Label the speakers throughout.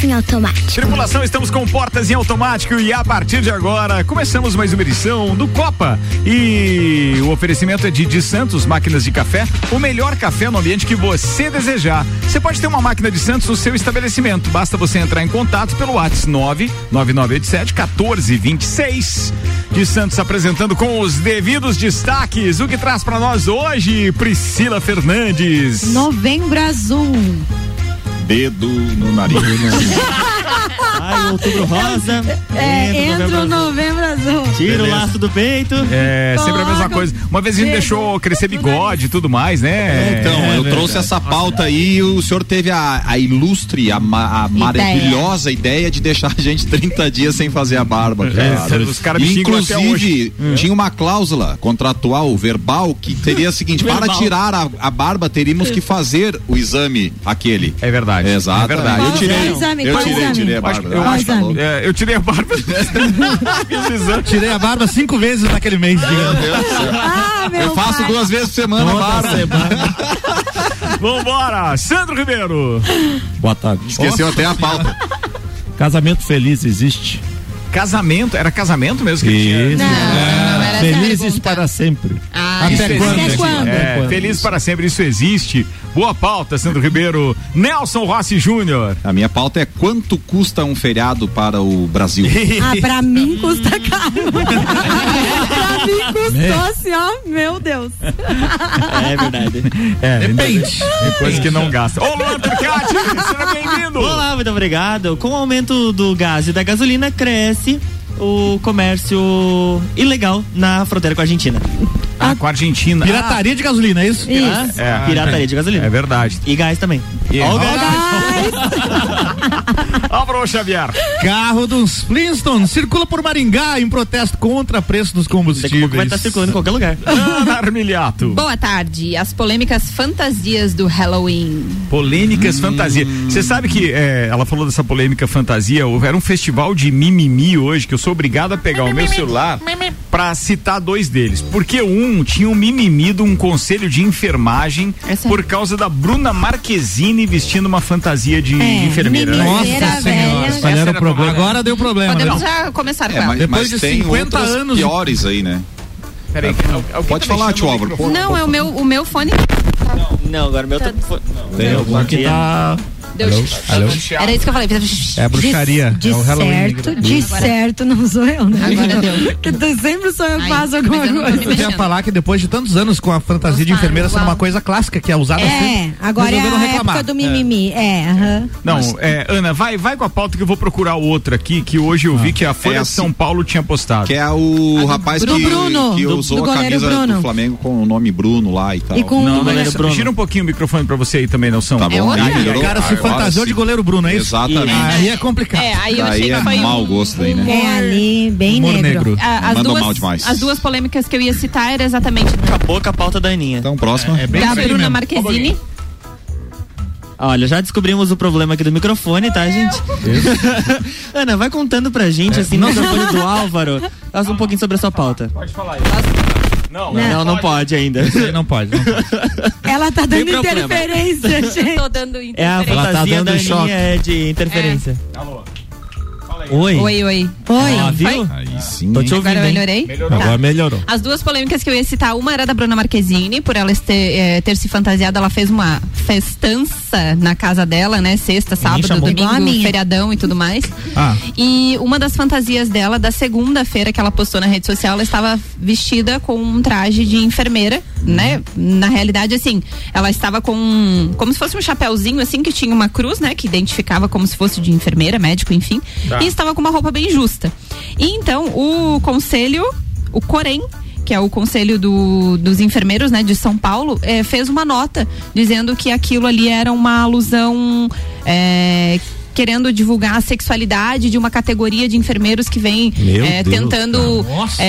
Speaker 1: Portas em automático.
Speaker 2: Tripulação, estamos com portas em automático e a partir de agora começamos mais uma edição do Copa. E o oferecimento é de de Santos Máquinas de Café, o melhor café no ambiente que você desejar. Você pode ter uma máquina de Santos no seu estabelecimento. Basta você entrar em contato pelo WhatsApp 99987 1426. De Santos apresentando com os devidos destaques. O que traz para nós hoje, Priscila Fernandes.
Speaker 3: Novembro Azul.
Speaker 2: Dedo no nariz.
Speaker 4: Ai, outubro rosa.
Speaker 3: É, entra o novembro azul.
Speaker 4: Tira
Speaker 2: Beleza.
Speaker 4: o laço do peito.
Speaker 2: É, sempre a mesma
Speaker 3: Coloca
Speaker 2: coisa. Uma vez a gente deixou crescer bigode e tudo mais, né?
Speaker 5: Então,
Speaker 2: É,
Speaker 5: eu trouxe essa pauta aí e o senhor teve a, a ilustre, a, ma- a maravilhosa ideia de deixar a gente 30 dias sem fazer a barba, cara.
Speaker 2: É, os caras me
Speaker 5: Inclusive, tinha uma cláusula contratual, verbal, que seria a seguinte: para tirar a, a barba, teríamos que fazer o exame aquele.
Speaker 2: É verdade.
Speaker 5: Exato.
Speaker 2: É verdade.
Speaker 5: Eu tirei,
Speaker 3: Qual exame?
Speaker 5: eu
Speaker 3: Qual
Speaker 5: tirei,
Speaker 3: exame?
Speaker 5: Tirei a barba.
Speaker 2: eu, acho- é, eu tirei a barba.
Speaker 6: Tirei a barba cinco vezes naquele mês, digamos.
Speaker 3: Ah, meu
Speaker 5: Eu faço
Speaker 3: pai.
Speaker 5: duas vezes por semana a barba.
Speaker 2: Vambora, Sandro Ribeiro.
Speaker 6: Boa tarde.
Speaker 5: Esqueceu até a pauta.
Speaker 6: Casamento feliz existe.
Speaker 2: Casamento, era casamento mesmo que ele tinha?
Speaker 6: Isso.
Speaker 3: Não, não era essa
Speaker 6: Felizes
Speaker 3: pergunta.
Speaker 6: para sempre.
Speaker 3: Ah,
Speaker 6: Até quando?
Speaker 3: Até quando?
Speaker 2: É,
Speaker 6: quando?
Speaker 2: feliz para sempre, isso existe. Boa pauta, Sandro Ribeiro. Nelson Rossi Júnior.
Speaker 5: A minha pauta é quanto custa um feriado para o Brasil?
Speaker 3: Ah, pra mim custa caro. mim custou assim, ó, meu Deus.
Speaker 4: É verdade.
Speaker 2: É,
Speaker 6: Depende.
Speaker 2: Tem coisa que não gasta. Ô, Luan Turcati, seja bem-vindo.
Speaker 4: Olá, muito obrigado. Com o aumento do gás e da gasolina, cresce o comércio ilegal na fronteira com a Argentina.
Speaker 2: Ah, com a Argentina.
Speaker 6: Pirataria de gasolina, é isso?
Speaker 3: Isso.
Speaker 2: É.
Speaker 4: Pirataria de gasolina.
Speaker 2: É verdade.
Speaker 4: E gás também.
Speaker 2: E-
Speaker 4: Ó o gás.
Speaker 2: Álvaro Xavier.
Speaker 6: Carro dos Flintstones circula por Maringá em protesto contra preço dos
Speaker 4: a pouco
Speaker 6: combustíveis.
Speaker 4: vai estar circulando em qualquer lugar.
Speaker 2: Ana Armiliato.
Speaker 7: Boa tarde. As polêmicas fantasias do Halloween.
Speaker 2: Polêmicas fantasia. Você sabe que é, ela falou dessa polêmica fantasia, era um festival de mimimi hoje que eu sou obrigado a pegar o meu celular pra citar dois deles. Porque um tinha um mimimi de um conselho de enfermagem
Speaker 7: Essa-
Speaker 2: por causa da Bruna Marquezine vestindo uma fantasia de
Speaker 3: É,
Speaker 2: enfermeira. né?
Speaker 3: mimimi.
Speaker 6: Nossa senhora.
Speaker 3: Velha.
Speaker 6: O problema? Agora deu problema.
Speaker 7: Podemos
Speaker 6: né?
Speaker 7: já começar com
Speaker 5: É,
Speaker 7: ela.
Speaker 5: mas,
Speaker 6: Depois
Speaker 5: mas
Speaker 6: de
Speaker 5: tem
Speaker 6: 50
Speaker 5: outras
Speaker 6: anos
Speaker 5: piores aí, né?
Speaker 2: Peraí, alguém
Speaker 5: Pode
Speaker 2: tá
Speaker 5: falar, tio Álvaro.
Speaker 7: Não, é o meu, o meu fone.
Speaker 4: Não, agora meu tá.
Speaker 6: Tem algum que tá.
Speaker 7: Deu...
Speaker 6: Alô?
Speaker 7: Era isso que eu falei.
Speaker 6: É a bruxaria.
Speaker 3: De
Speaker 6: é o Halloween.
Speaker 3: certo, de certo não sou eu, né?
Speaker 7: Agora deu.
Speaker 3: Sempre sou eu que faço alguma
Speaker 7: não
Speaker 3: coisa.
Speaker 6: Eu ia falar que depois de tantos anos com a fantasia de enfermeira sendo uma coisa clássica que é usada
Speaker 3: É,
Speaker 6: sempre,
Speaker 3: agora é a
Speaker 6: reclamar.
Speaker 3: época do mimimi. É, aham.
Speaker 2: Não, é, Ana, vai, vai com a pauta que eu vou procurar o outro aqui, que hoje eu vi que a Folha
Speaker 5: É
Speaker 2: de
Speaker 5: assim.
Speaker 2: São Paulo tinha postado.
Speaker 5: Que é o rapaz
Speaker 3: do
Speaker 5: que,
Speaker 3: Bruno,
Speaker 5: que
Speaker 3: do-
Speaker 5: usou
Speaker 3: do
Speaker 5: a camisa
Speaker 3: Bruno.
Speaker 5: do Flamengo com o nome Bruno lá e tal.
Speaker 3: E com
Speaker 2: Não,
Speaker 4: goleiro
Speaker 2: mas
Speaker 4: Bruno.
Speaker 2: gira um pouquinho o microfone pra você aí também, Nelson.
Speaker 5: Tá bom,
Speaker 7: É.
Speaker 6: O cara se
Speaker 5: Agora
Speaker 6: fantasiou de goleiro Bruno, é isso?
Speaker 5: Exatamente.
Speaker 6: Aí é complicado.
Speaker 7: É, aí eu
Speaker 5: Daí
Speaker 7: achei
Speaker 5: é
Speaker 7: que foi
Speaker 5: mau
Speaker 7: um-
Speaker 5: gosto aí, né?
Speaker 3: É ali, bem
Speaker 6: Humor
Speaker 3: negro.
Speaker 6: negro.
Speaker 7: Ah, as,
Speaker 5: Mandou
Speaker 7: duas,
Speaker 5: mal demais.
Speaker 7: as duas polêmicas que eu ia citar era exatamente
Speaker 4: Acabou com a pauta da Aninha.
Speaker 5: Então, próxima.
Speaker 6: É bem
Speaker 7: da
Speaker 6: aí
Speaker 7: Bruna
Speaker 6: mesmo.
Speaker 7: Marquezine.
Speaker 4: Olha, já descobrimos o problema aqui do microfone, tá, gente? Ana, vai contando pra gente, assim, no microfone do Álvaro, fala um pouquinho sobre a sua pauta.
Speaker 2: Pode falar aí. Não,
Speaker 4: Não, não pode ainda.
Speaker 6: Isso aí não pode. Não pode.
Speaker 3: Ela tá dando interferência, gente.
Speaker 7: Tô dando
Speaker 4: É a
Speaker 7: interferência.
Speaker 6: Ela tá
Speaker 4: fantasia
Speaker 6: dando
Speaker 4: da
Speaker 6: choque.
Speaker 4: Aninha é de interferência.
Speaker 2: Alô.
Speaker 4: Oi.
Speaker 7: Oi, oi.
Speaker 3: Oi.
Speaker 4: Ó, viu?
Speaker 7: Foi?
Speaker 5: Aí sim.
Speaker 4: Tô te ouvindo,
Speaker 7: Agora eu melhorei?
Speaker 2: Melhorou.
Speaker 6: Agora melhorou.
Speaker 7: As duas polêmicas que eu ia citar, uma era da Bruna Marquezine, por ela ter, eh, ter se fantasiado, ela fez uma festança na casa dela, né? Sexta, sábado, domingo, feriadão e tudo mais.
Speaker 6: Ah.
Speaker 7: E uma das fantasias dela, da segunda-feira que ela postou na rede social, ela estava vestida com um traje de enfermeira, né? Na realidade, assim, ela estava com um- como se fosse um chapéuzinho, assim, que tinha uma cruz, né? Que identificava como se fosse de enfermeira, médico, enfim. E estava com uma roupa bem justa. E então, o conselho, o Corém, que é o conselho do- dos enfermeiros, né, de São Paulo, eh, fez uma nota dizendo que aquilo ali era uma alusão eh, querendo divulgar a sexualidade de uma categoria de enfermeiros que vem eh, tentando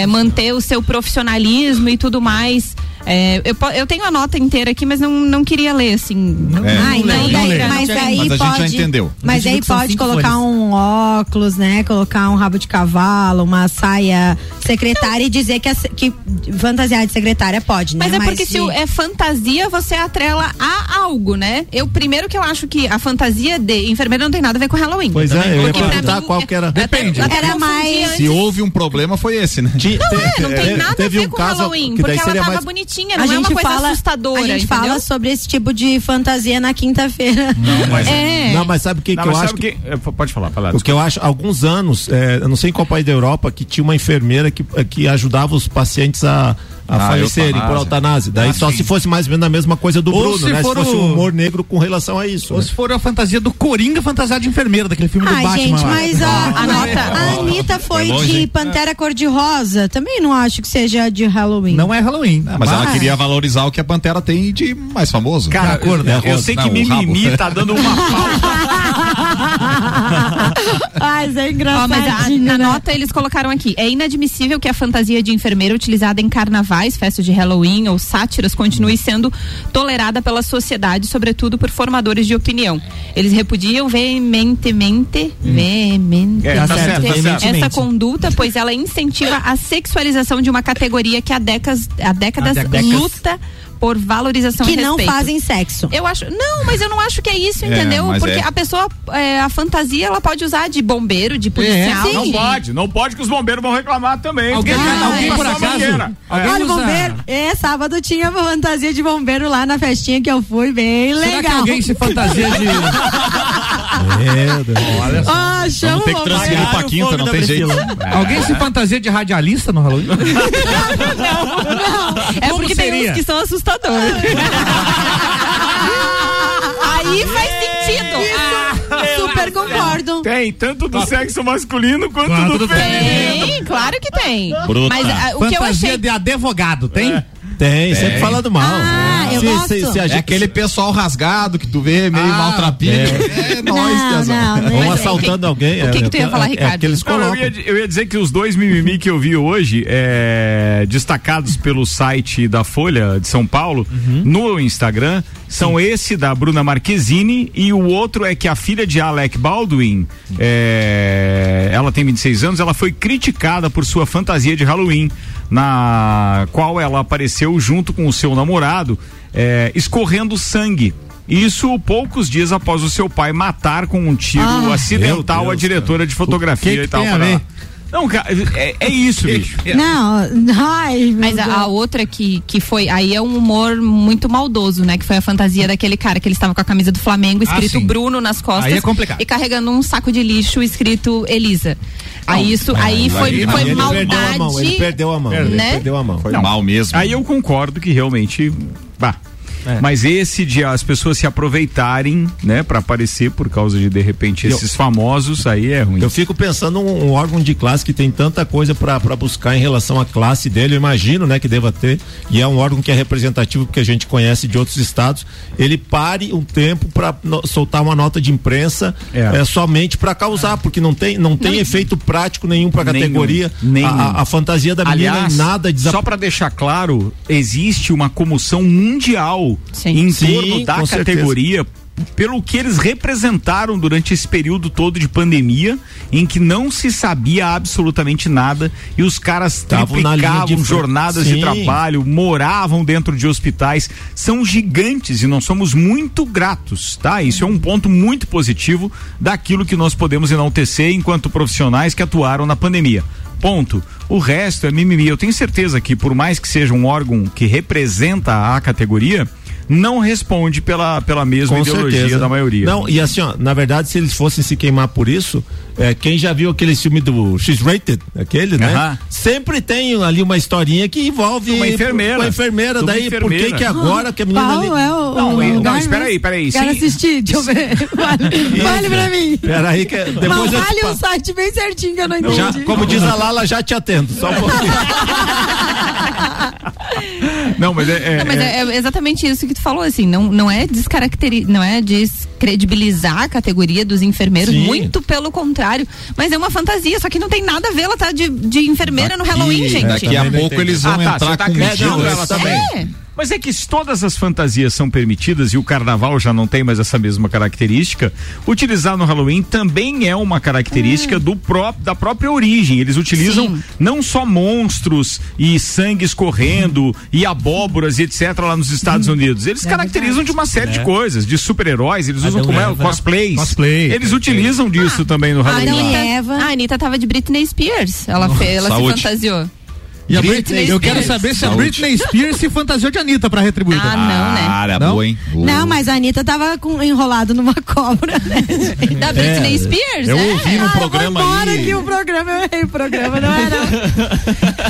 Speaker 7: manter o seu profissionalismo e tudo mais É, eu, eu tenho a nota inteira aqui, mas não, não queria ler, assim.
Speaker 5: É.
Speaker 3: Ah, então
Speaker 7: Não
Speaker 3: daí, mas daí
Speaker 5: Mas a gente já entendeu.
Speaker 3: Mas aí pode colocar
Speaker 6: folhas.
Speaker 3: um óculos, né? Colocar um rabo de cavalo, uma saia secretária e dizer que, a que fantasiar de secretária pode, né?
Speaker 7: Mas é porque
Speaker 3: de-
Speaker 7: se é fantasia, você atrela a algo, né? Eu, primeiro que eu acho que a fantasia de enfermeira não tem nada a ver com Halloween.
Speaker 1: Pois é, eu ia perguntar
Speaker 7: mim,
Speaker 1: qual que era.
Speaker 7: até-
Speaker 6: Depende.
Speaker 7: até
Speaker 3: Era
Speaker 7: confundi
Speaker 3: mais-.
Speaker 5: Se houve um problema, foi esse, né?
Speaker 1: Ti-
Speaker 7: Não
Speaker 1: te-
Speaker 7: é, não tem
Speaker 1: te-
Speaker 7: nada a ver
Speaker 1: um
Speaker 7: com
Speaker 1: caso
Speaker 7: Halloween, porque ela tava
Speaker 1: mais
Speaker 7: bonitinha,
Speaker 3: a
Speaker 7: não é
Speaker 3: gente
Speaker 7: uma coisa
Speaker 3: fala,
Speaker 7: assustadora,
Speaker 3: a gente
Speaker 7: entendeu?
Speaker 3: fala sobre esse tipo de fantasia na quinta-feira.
Speaker 7: É.
Speaker 1: Não, mas sabe o que,
Speaker 2: Não,
Speaker 1: que eu
Speaker 2: mas
Speaker 1: acho?
Speaker 2: sabe o que- é, Pode falar, falar.
Speaker 1: O que eu acho, há alguns anos, é, eu não sei em qual país da Europa, que tinha uma enfermeira que, que ajudava os pacientes a, a
Speaker 5: Ah,
Speaker 1: falecerem por
Speaker 5: eutanásia.
Speaker 1: eutanásia. Daí só se fosse mais ou menos a mesma coisa do
Speaker 6: Ou
Speaker 1: Bruno,
Speaker 6: se
Speaker 1: né?
Speaker 6: for
Speaker 1: se fosse
Speaker 6: o-
Speaker 1: um humor negro com relação a isso.
Speaker 6: Ou
Speaker 1: né?
Speaker 6: se for a fantasia do Coringa fantasiado de enfermeira, daquele filme do
Speaker 3: Ai,
Speaker 6: Batman.
Speaker 3: gente, mas a,
Speaker 7: A nota-
Speaker 3: a Anitta foi
Speaker 5: longe,
Speaker 3: de? Pantera Cor-de-Rosa. Também não acho que seja de Halloween.
Speaker 6: Não é Halloween.
Speaker 5: Mas ela
Speaker 3: Vai.
Speaker 5: queria valorizar o que a Pantera tem de mais famoso.
Speaker 2: Cara,
Speaker 6: cor,
Speaker 2: eu,
Speaker 6: né?
Speaker 2: eu
Speaker 5: Rosa.
Speaker 2: sei que
Speaker 5: Não, o
Speaker 2: mimimi tá dando uma pauta.
Speaker 3: Ai, isso é
Speaker 7: Ó, mas a, na nota eles colocaram aqui: é inadmissível que a fantasia de enfermeira utilizada em carnavais, festas de Halloween ou sátiras continue sendo tolerada pela sociedade, sobretudo por formadores de opinião. Eles repudiam veementemente, veementemente
Speaker 2: É, tá certo, tá certo.
Speaker 7: essa conduta, pois ela incentiva a sexualização de uma categoria que há décadas, há décadas,
Speaker 6: Há décadas.
Speaker 7: luta por valorização
Speaker 3: que
Speaker 7: e
Speaker 3: não
Speaker 7: respeito.
Speaker 3: fazem sexo.
Speaker 7: Eu acho. Não, mas eu não acho que é isso,
Speaker 5: É,
Speaker 7: entendeu?
Speaker 5: mas
Speaker 7: Porque
Speaker 5: é.
Speaker 7: a pessoa, é, a fantasia, ela pode usar de bombeiro, de policial.
Speaker 3: sim.
Speaker 2: Não
Speaker 7: de-
Speaker 2: pode, não pode que os bombeiros vão reclamar também.
Speaker 6: Alguém-
Speaker 2: porque um
Speaker 6: alguém
Speaker 2: a
Speaker 6: por acaso- alguém
Speaker 3: Olha, o
Speaker 6: usa-
Speaker 3: bombeiro. É, sábado tinha uma fantasia de bombeiro lá na festinha que eu fui, bem
Speaker 6: Será que
Speaker 3: legal.
Speaker 6: alguém se fantasia de.
Speaker 1: Meu Deus.
Speaker 6: Olha só.
Speaker 3: Ah, chama
Speaker 5: Vamos ter
Speaker 3: o
Speaker 5: que transferir pra quinta, não tem jeito.
Speaker 6: Alguém se fantasia de radialista no Halloween?
Speaker 7: É
Speaker 6: Como
Speaker 7: porque tem
Speaker 6: seria?
Speaker 7: uns que são assustadores. Aí faz sentido. Ah,
Speaker 3: Super concordo.
Speaker 2: Tem, tanto do sexo masculino quanto, do feminino.
Speaker 7: tem, claro que tem.
Speaker 5: Bruta.
Speaker 7: Mas ah, o que eu achei.
Speaker 6: de advogado, tem?
Speaker 1: Tem, sempre falando mal.
Speaker 3: Ah, eu gosto.
Speaker 1: a
Speaker 5: É
Speaker 1: gente-
Speaker 5: aquele pessoal rasgado que tu vê meio
Speaker 6: Ah,
Speaker 5: maltrapilho. É, Piazão.
Speaker 3: não, não.
Speaker 1: Vão
Speaker 7: Mas,
Speaker 1: assaltando alguém.
Speaker 7: o que
Speaker 1: é,
Speaker 7: que tu ia
Speaker 1: é,
Speaker 7: falar,
Speaker 1: é,
Speaker 7: Ricardo?
Speaker 1: É que eles
Speaker 2: Não, eu, ia, eu ia dizer que os dois mimimi que eu vi hoje, é, destacados pelo site da Folha de São Paulo, no Instagram, são esse da Bruna Marquezine e o outro é que a filha de Alec Baldwin, é, ela tem 26 anos, ela foi criticada por sua fantasia de Halloween, na qual ela apareceu junto com o seu namorado, é, escorrendo sangue. Isso poucos dias após o seu pai matar com um tiro
Speaker 3: Ah,
Speaker 2: acidental
Speaker 1: meu
Speaker 2: a
Speaker 1: Deus,
Speaker 2: diretora de fotografia
Speaker 6: que que
Speaker 2: e tal.
Speaker 6: tem?
Speaker 2: Não, cara, é, é isso, bicho.
Speaker 3: Não, ai,
Speaker 7: Mas a, a outra que, que foi. Aí é um humor muito maldoso, né? Que foi a fantasia daquele cara que ele estava com a camisa do Flamengo, escrito
Speaker 6: sim.
Speaker 7: Bruno nas costas.
Speaker 6: Aí é complicado.
Speaker 7: E carregando um saco de lixo escrito Elisa. Aí isso, aí foi,
Speaker 5: aí-
Speaker 7: foi
Speaker 5: aí
Speaker 1: ele
Speaker 7: maldade.
Speaker 1: perdeu a mão, ele perdeu a mão. Ele
Speaker 7: Né?
Speaker 1: perdeu a mão.
Speaker 5: Foi mal mesmo.
Speaker 2: Aí eu concordo que realmente. Bah.
Speaker 6: É.
Speaker 2: Mas esse de as pessoas se aproveitarem, né, para aparecer por causa de de repente
Speaker 1: Eu-
Speaker 2: esses famosos, aí é ruim.
Speaker 1: Eu fico pensando um, um órgão de classe que tem tanta coisa para buscar em relação à classe dele, eu imagino, né, que deva ter, e é um órgão que é representativo porque a gente conhece de outros estados. Ele pare um tempo para soltar uma nota de imprensa
Speaker 2: É.
Speaker 1: é, somente para causar, porque não tem não tem
Speaker 7: e-
Speaker 1: efeito prático nenhum para a categoria.
Speaker 2: nenhum.
Speaker 1: A, a- fantasia da menina
Speaker 2: Aliás,
Speaker 1: nada desap...
Speaker 2: só para deixar claro, existe uma comoção mundial
Speaker 7: Sim.
Speaker 2: em
Speaker 1: Sim,
Speaker 2: torno da
Speaker 1: com certeza.
Speaker 2: categoria pelo que eles representaram durante esse período todo de pandemia, em que não se sabia absolutamente nada e os caras
Speaker 1: Estavam de
Speaker 2: triplicavam
Speaker 1: frente.
Speaker 2: jornadas de
Speaker 1: Sim.
Speaker 2: trabalho, moravam dentro de hospitais, são gigantes e nós somos muito gratos, tá? Isso é um ponto muito positivo daquilo que nós podemos enaltecer enquanto profissionais que atuaram na pandemia. Ponto. O resto é mimimi. Eu tenho certeza que, por mais que seja um órgão que representa a categoria, não responde pela, pela mesma
Speaker 1: Com
Speaker 2: ideologia
Speaker 1: certeza.
Speaker 2: da maioria.
Speaker 1: Não, e assim, ó, na verdade, se eles fossem se queimar por isso, é, quem já viu aquele filme do X-Rated, aquele, né? Sempre tem ali uma historinha que envolve
Speaker 2: Uma enfermeira.
Speaker 1: Uma enfermeira, daí por
Speaker 2: enfermeira.
Speaker 1: que que agora que a menina
Speaker 3: Qual
Speaker 1: ali...
Speaker 3: é o.
Speaker 2: Não,
Speaker 3: o
Speaker 2: não,
Speaker 3: lugar
Speaker 2: espera aí,
Speaker 3: mesmo?
Speaker 2: espera aí,
Speaker 3: Quero
Speaker 2: sim.
Speaker 3: assistir, deixa eu ver. Vale, vale pra mim.
Speaker 1: Peraí que depois
Speaker 3: Mas
Speaker 1: eu
Speaker 3: vale um site bem certinho que eu não entendi.
Speaker 1: já, como diz a Lala, já te atendo, só um pouquinho.
Speaker 2: Não, mas é. é-
Speaker 7: Não, mas é, é exatamente isso que tu falou, assim, não, não é descaracteri não é descredibilizar a categoria dos enfermeiros,
Speaker 1: Sim.
Speaker 7: muito pelo contrário, mas é uma fantasia, só que não tem nada a ver, ela tá de, de enfermeira no
Speaker 5: Daqui-
Speaker 7: Halloween, gente.
Speaker 5: Daqui a pouco eles vão
Speaker 2: Ah, tá,
Speaker 5: entrar
Speaker 2: você tá
Speaker 5: com
Speaker 2: acreditando
Speaker 5: medidas.
Speaker 2: ela também.
Speaker 7: É.
Speaker 2: Mas é que se todas as fantasias são permitidas e o carnaval já não tem mais essa mesma característica, utilizar no Halloween também é uma característica do pró da própria origem. Eles utilizam
Speaker 7: Sim.
Speaker 2: não só monstros e sangue escorrendo e abóboras e etc lá nos Estados Unidos. Eles caracterizam de uma série de coisas, de super-heróis, eles usam como é, cosplays.
Speaker 6: Cosplay.
Speaker 2: Eles utilizam disso também no
Speaker 7: A
Speaker 2: Halloween.
Speaker 3: E
Speaker 7: Anitta, a Anitta tava de Britney Spears. Ela, fe, ela se fantasiou.
Speaker 6: E a
Speaker 7: Britney
Speaker 6: Britney, eu quero saber se a. Britney Spears se fantasiou de Anitta pra retribuir.
Speaker 7: Ah, não, né?
Speaker 5: Cara,
Speaker 6: Não?
Speaker 5: boa, hein?
Speaker 3: Não, mas a Anitta tava com, enrolado numa cobra, né?
Speaker 7: Da Britney Spears,
Speaker 5: Eu
Speaker 7: é.
Speaker 5: ouvi no programa
Speaker 3: Bora
Speaker 5: aí.
Speaker 3: que o programa, eu errei o programa, não era?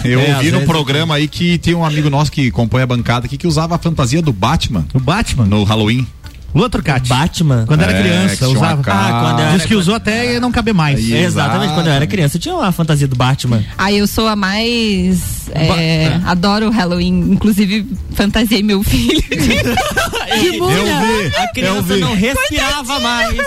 Speaker 5: Eu
Speaker 1: É,
Speaker 5: ouvi no
Speaker 1: vezes-
Speaker 5: programa aí que tem um amigo nosso que compõe a bancada aqui que usava a fantasia do Batman
Speaker 6: O Batman.
Speaker 5: no Halloween.
Speaker 6: Lua Turcati.
Speaker 4: Batman.
Speaker 6: Quando era
Speaker 5: É, que
Speaker 6: criança, usava.
Speaker 4: Ah, quando eu
Speaker 6: Diz
Speaker 4: era-
Speaker 6: que usou até não caber mais.
Speaker 5: Aí.
Speaker 4: Exatamente, quando eu era criança eu tinha uma fantasia do Batman.
Speaker 7: Aí eu sou a mais. é, adoro o Halloween. Inclusive, fantasiei meu filho.
Speaker 3: Que mulher.
Speaker 4: A criança não respirava mais.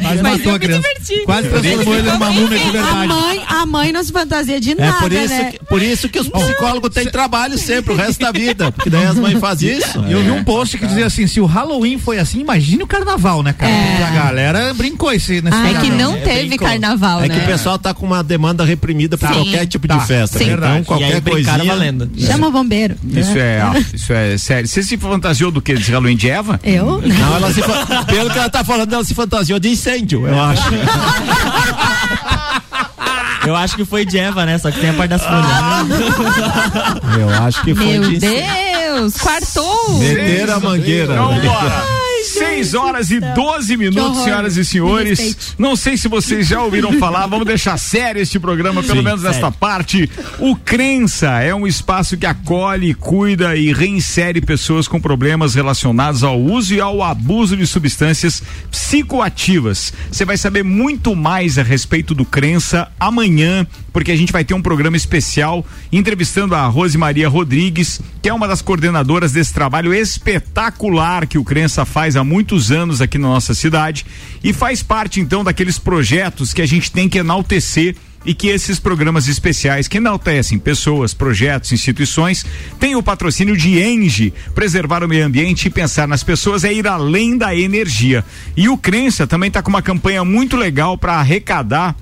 Speaker 6: Quase
Speaker 7: Mas
Speaker 6: matou
Speaker 7: eu
Speaker 6: a criança.
Speaker 7: diverti.
Speaker 6: Quase transformou ele numa múmia de
Speaker 3: A
Speaker 6: verdade.
Speaker 3: mãe, a mãe não se fantasia de
Speaker 1: É
Speaker 3: nada,
Speaker 1: por isso,
Speaker 3: né?
Speaker 1: que, por isso que os psicólogos têm trabalho sempre, o resto da vida. Porque daí as mães fazem isso.
Speaker 6: E eu vi um post que dizia assim: se o Halloween foi assim, imagine o carnaval, né, cara?
Speaker 3: É.
Speaker 6: Porque A galera brincou esse, nesse
Speaker 7: É que não
Speaker 4: É,
Speaker 7: teve
Speaker 4: brincou.
Speaker 7: carnaval,
Speaker 1: É
Speaker 7: né?
Speaker 1: que o pessoal tá com uma demanda reprimida por
Speaker 7: Sim.
Speaker 1: qualquer tipo
Speaker 6: Tá.
Speaker 1: de festa.
Speaker 7: Sim.
Speaker 1: né? Então, qualquer coisinha.
Speaker 4: valendo.
Speaker 3: Chama o bombeiro.
Speaker 2: Isso é, isso é sério. Você se fantasiou do que? De Halloween de Eva?
Speaker 3: Eu?
Speaker 1: Não, ela se, pelo que ela tá falando, ela se fantasiou de incêndio, eu acho.
Speaker 4: Eu acho que foi de Eva, né? Só que tem a parte das folhas.
Speaker 1: Eu acho que foi
Speaker 7: Meu
Speaker 1: de
Speaker 7: Deus, quartou!
Speaker 1: meter a mangueira.
Speaker 2: Então, bora. 6 horas e 12 minutos, senhoras e senhores. Não sei se vocês já ouviram falar, vamos deixar sério este programa, pelo
Speaker 4: Sim,
Speaker 2: menos nesta parte. O Crença é um espaço que acolhe, cuida e reinsere pessoas com problemas relacionados ao uso e ao abuso de substâncias psicoativas. Você vai saber muito mais a respeito do Crença amanhã, porque a gente vai ter um programa especial entrevistando a Rose Maria Rodrigues, que é uma das coordenadoras desse trabalho espetacular que o Crença faz há muitos anos aqui na nossa cidade e faz parte então daqueles projetos que a gente tem que enaltecer e que esses programas especiais que enaltecem pessoas, projetos, instituições, têm o patrocínio de Enge. Preservar o meio ambiente e pensar nas pessoas é ir além da energia. E o Crença também está com uma campanha muito legal para arrecadar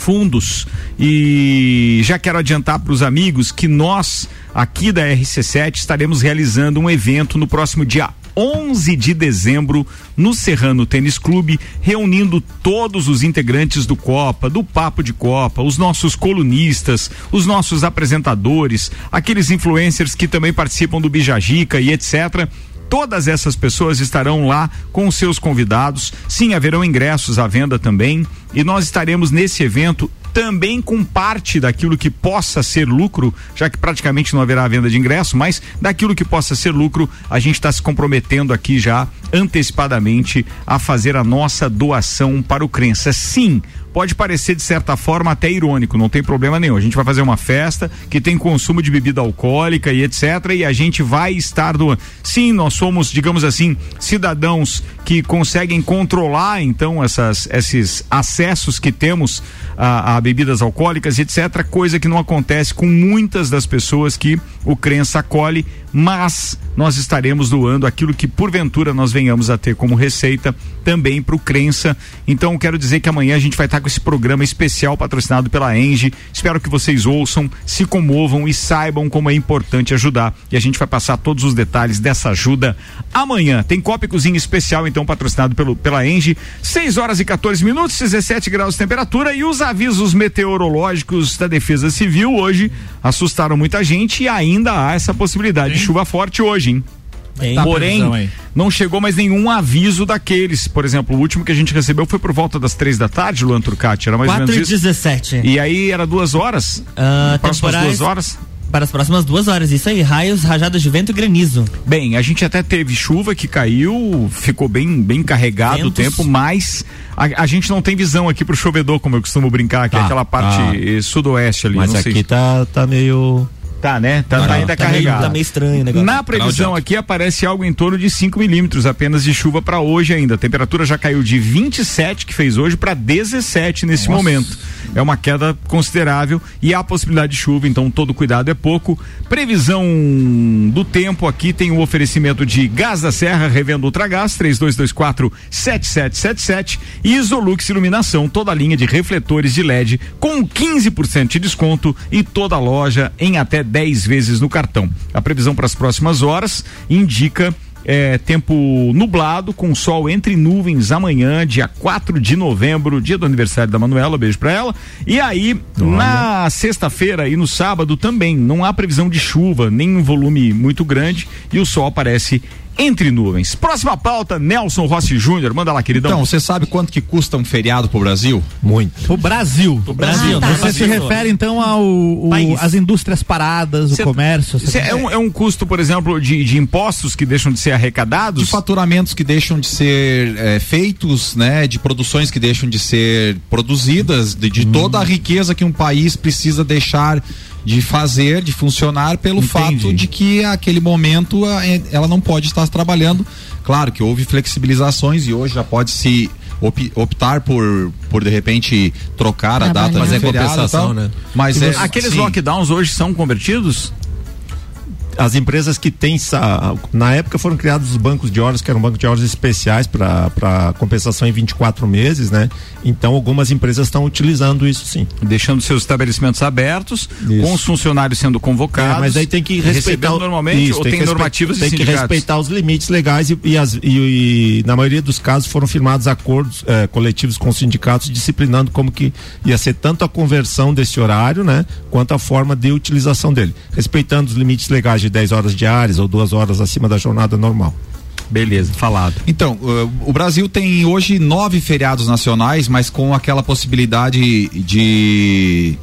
Speaker 2: fundos e já quero adiantar para os amigos que nós aqui da RC7 estaremos realizando um evento no próximo dia 11 de dezembro no Serrano Tênis Clube, reunindo todos os integrantes do Copa, do Papo de Copa, os nossos colunistas, os nossos apresentadores, aqueles influencers que também participam do Bijagica e etc. Todas essas pessoas estarão lá com seus convidados. Sim, haverão ingressos à venda também. E nós estaremos nesse evento também com parte daquilo que possa ser lucro, já que praticamente não haverá venda de ingresso, mas daquilo que possa ser lucro, a gente está se comprometendo aqui já antecipadamente a fazer a nossa doação para o Crença. Sim, pode parecer de certa forma até irônico, não tem problema nenhum. A gente vai fazer uma festa que tem consumo de bebida alcoólica e etc. E a gente vai estar doando. Sim, nós somos, digamos assim, cidadãos que conseguem controlar então essas, esses acessos que temos a, a bebidas alcoólicas e etc. Coisa que não acontece com muitas das pessoas que o Crença acolhe, mas nós estaremos doando aquilo que porventura nós venhamos a ter como receita também para o Crença. Então quero dizer que amanhã a gente vai estar com esse programa especial patrocinado pela Enge. Espero que vocês ouçam, se comovam e saibam como é importante ajudar. E a gente vai passar todos os detalhes dessa ajuda amanhã. Tem copa e cozinha especial, então, patrocinado pelo, pela Enge. 6 horas e 14 minutos, 17 graus de temperatura e os avisos meteorológicos da Defesa Civil hoje assustaram muita gente e ainda há essa possibilidade de chuva forte hoje, hein?
Speaker 4: Tem.
Speaker 6: Tá.
Speaker 2: Porém, não chegou mais nenhum aviso daqueles. Por exemplo, o último que a gente recebeu foi por volta das três da tarde, Luan Turcati. Era mais ou
Speaker 4: 4
Speaker 2: menos
Speaker 4: e
Speaker 2: isso.
Speaker 4: 17.
Speaker 2: E aí era duas horas?
Speaker 4: Ah,
Speaker 2: próximas
Speaker 4: temporais
Speaker 2: duas horas?
Speaker 4: Para as próximas duas horas. Isso aí, raios, rajadas de vento e granizo.
Speaker 2: Bem, a gente até teve chuva que caiu, ficou bem, bem carregado o
Speaker 4: Ventos.
Speaker 2: tempo, mas a, a gente não tem visão aqui pro chovedor, como eu costumo brincar, que é
Speaker 1: Tá,
Speaker 2: aquela parte
Speaker 1: tá.
Speaker 2: eh, sudoeste ali.
Speaker 1: Mas
Speaker 2: não sei
Speaker 1: aqui tá, tá meio.
Speaker 2: Tá, né? Tá,
Speaker 1: Tá,
Speaker 2: tá ainda
Speaker 1: tá meio-
Speaker 2: carregado.
Speaker 1: tá meio estranho o negócio.
Speaker 2: Na previsão aqui aparece algo em torno de 5 milímetros apenas de chuva para hoje ainda. A temperatura já caiu de 27 que fez hoje para 17 nesse
Speaker 8: Nossa.
Speaker 2: momento. É uma queda considerável e há possibilidade de chuva, então todo cuidado é pouco. Previsão do tempo aqui tem o oferecimento de Gás da Serra, revenda Ultragás 3224 7777 e Isolux Iluminação, toda a linha de refletores de LED com 15% de desconto e toda a loja em até 10 vezes no cartão. A previsão para as próximas horas indica é, tempo nublado, com sol entre nuvens amanhã, dia 4 de novembro, dia do aniversário da Manuela, beijo pra ela. E aí, na sexta-feira e no sábado também, não há previsão de chuva, nem um volume muito grande, e o sol aparece entre nuvens. Próxima pauta, Nelson Rossi Júnior, manda lá, queridão.
Speaker 5: Então, você sabe quanto que custa um feriado pro Brasil?
Speaker 1: Muito.
Speaker 6: O Brasil. O
Speaker 2: Brasil, Ah, tá.
Speaker 6: Você se
Speaker 2: Brasil.
Speaker 6: refere então ao o- as indústrias paradas,
Speaker 2: Cê-
Speaker 6: o comércio.
Speaker 2: Cê- é, um, é um custo, por exemplo, de, de impostos que deixam de ser arrecadados?
Speaker 5: De faturamentos que deixam de ser eh, feitos, né? De produções que deixam de ser produzidas, de, de toda a riqueza que um país precisa deixar de fazer, de funcionar, pelo fato de que aquele momento eh, ela não pode estar trabalhando. Claro que houve flexibilizações e hoje já pode se op- optar por, por de repente trocar a data
Speaker 1: Fazer
Speaker 5: de feriado e
Speaker 1: compensação,
Speaker 5: tal.
Speaker 1: né?
Speaker 5: Mas é,
Speaker 2: Aqueles
Speaker 5: sim.
Speaker 2: lockdowns hoje são convertidos?
Speaker 1: As empresas que têm sa- na época foram criados os bancos de horas que eram bancos de horas especiais para compensação em 24 meses, né? Então algumas empresas estão utilizando isso sim.
Speaker 2: Deixando seus estabelecimentos abertos,
Speaker 1: Isso.
Speaker 2: com os funcionários sendo convocados.
Speaker 1: É, mas aí tem que respeitar
Speaker 2: normalmente
Speaker 1: isso,
Speaker 2: ou tem,
Speaker 1: respe-
Speaker 2: normativas
Speaker 1: tem que respeitar os limites legais e, e as- e- e, na maioria dos casos foram firmados acordos eh, coletivos com os sindicatos disciplinando como que ia ser tanto a conversão desse horário, né, quanto a forma de utilização dele, respeitando os limites legais de 10 horas diárias ou duas horas acima da jornada normal.
Speaker 2: Beleza, falado.
Speaker 5: Então, uh, o Brasil tem hoje nove feriados nacionais, mas com aquela possibilidade de.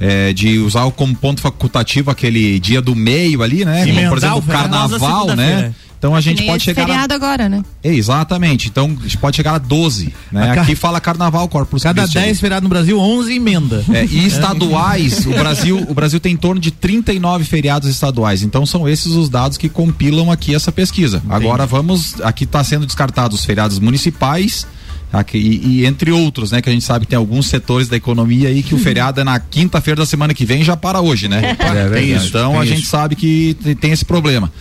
Speaker 5: eh, de usar o- como ponto facultativo aquele dia do meio ali, né? Como,
Speaker 7: Emendar
Speaker 5: por exemplo,
Speaker 7: o
Speaker 5: carnaval, né? Então a gente pode chegar. a-
Speaker 7: feriado agora, né?
Speaker 5: É, exatamente. Então a gente pode chegar a 12. Né? Aqui fala carnaval, Corpus
Speaker 6: Cada
Speaker 5: Christi.
Speaker 6: 10 feriados no Brasil, 11 emenda.
Speaker 5: É, e estaduais, o Brasil, o Brasil tem em torno de 39 feriados estaduais. Então são esses os dados que compilam aqui essa pesquisa. Agora vamos, aqui está sendo descartados os feriados municipais. Aqui, e, e entre outros, né? Que a gente sabe que tem alguns setores da economia aí que o feriado é na quinta-feira da semana que vem já para hoje, né?
Speaker 2: É verdade,
Speaker 5: Tem isso. Então a
Speaker 2: isso.
Speaker 5: gente sabe que tem esse problema.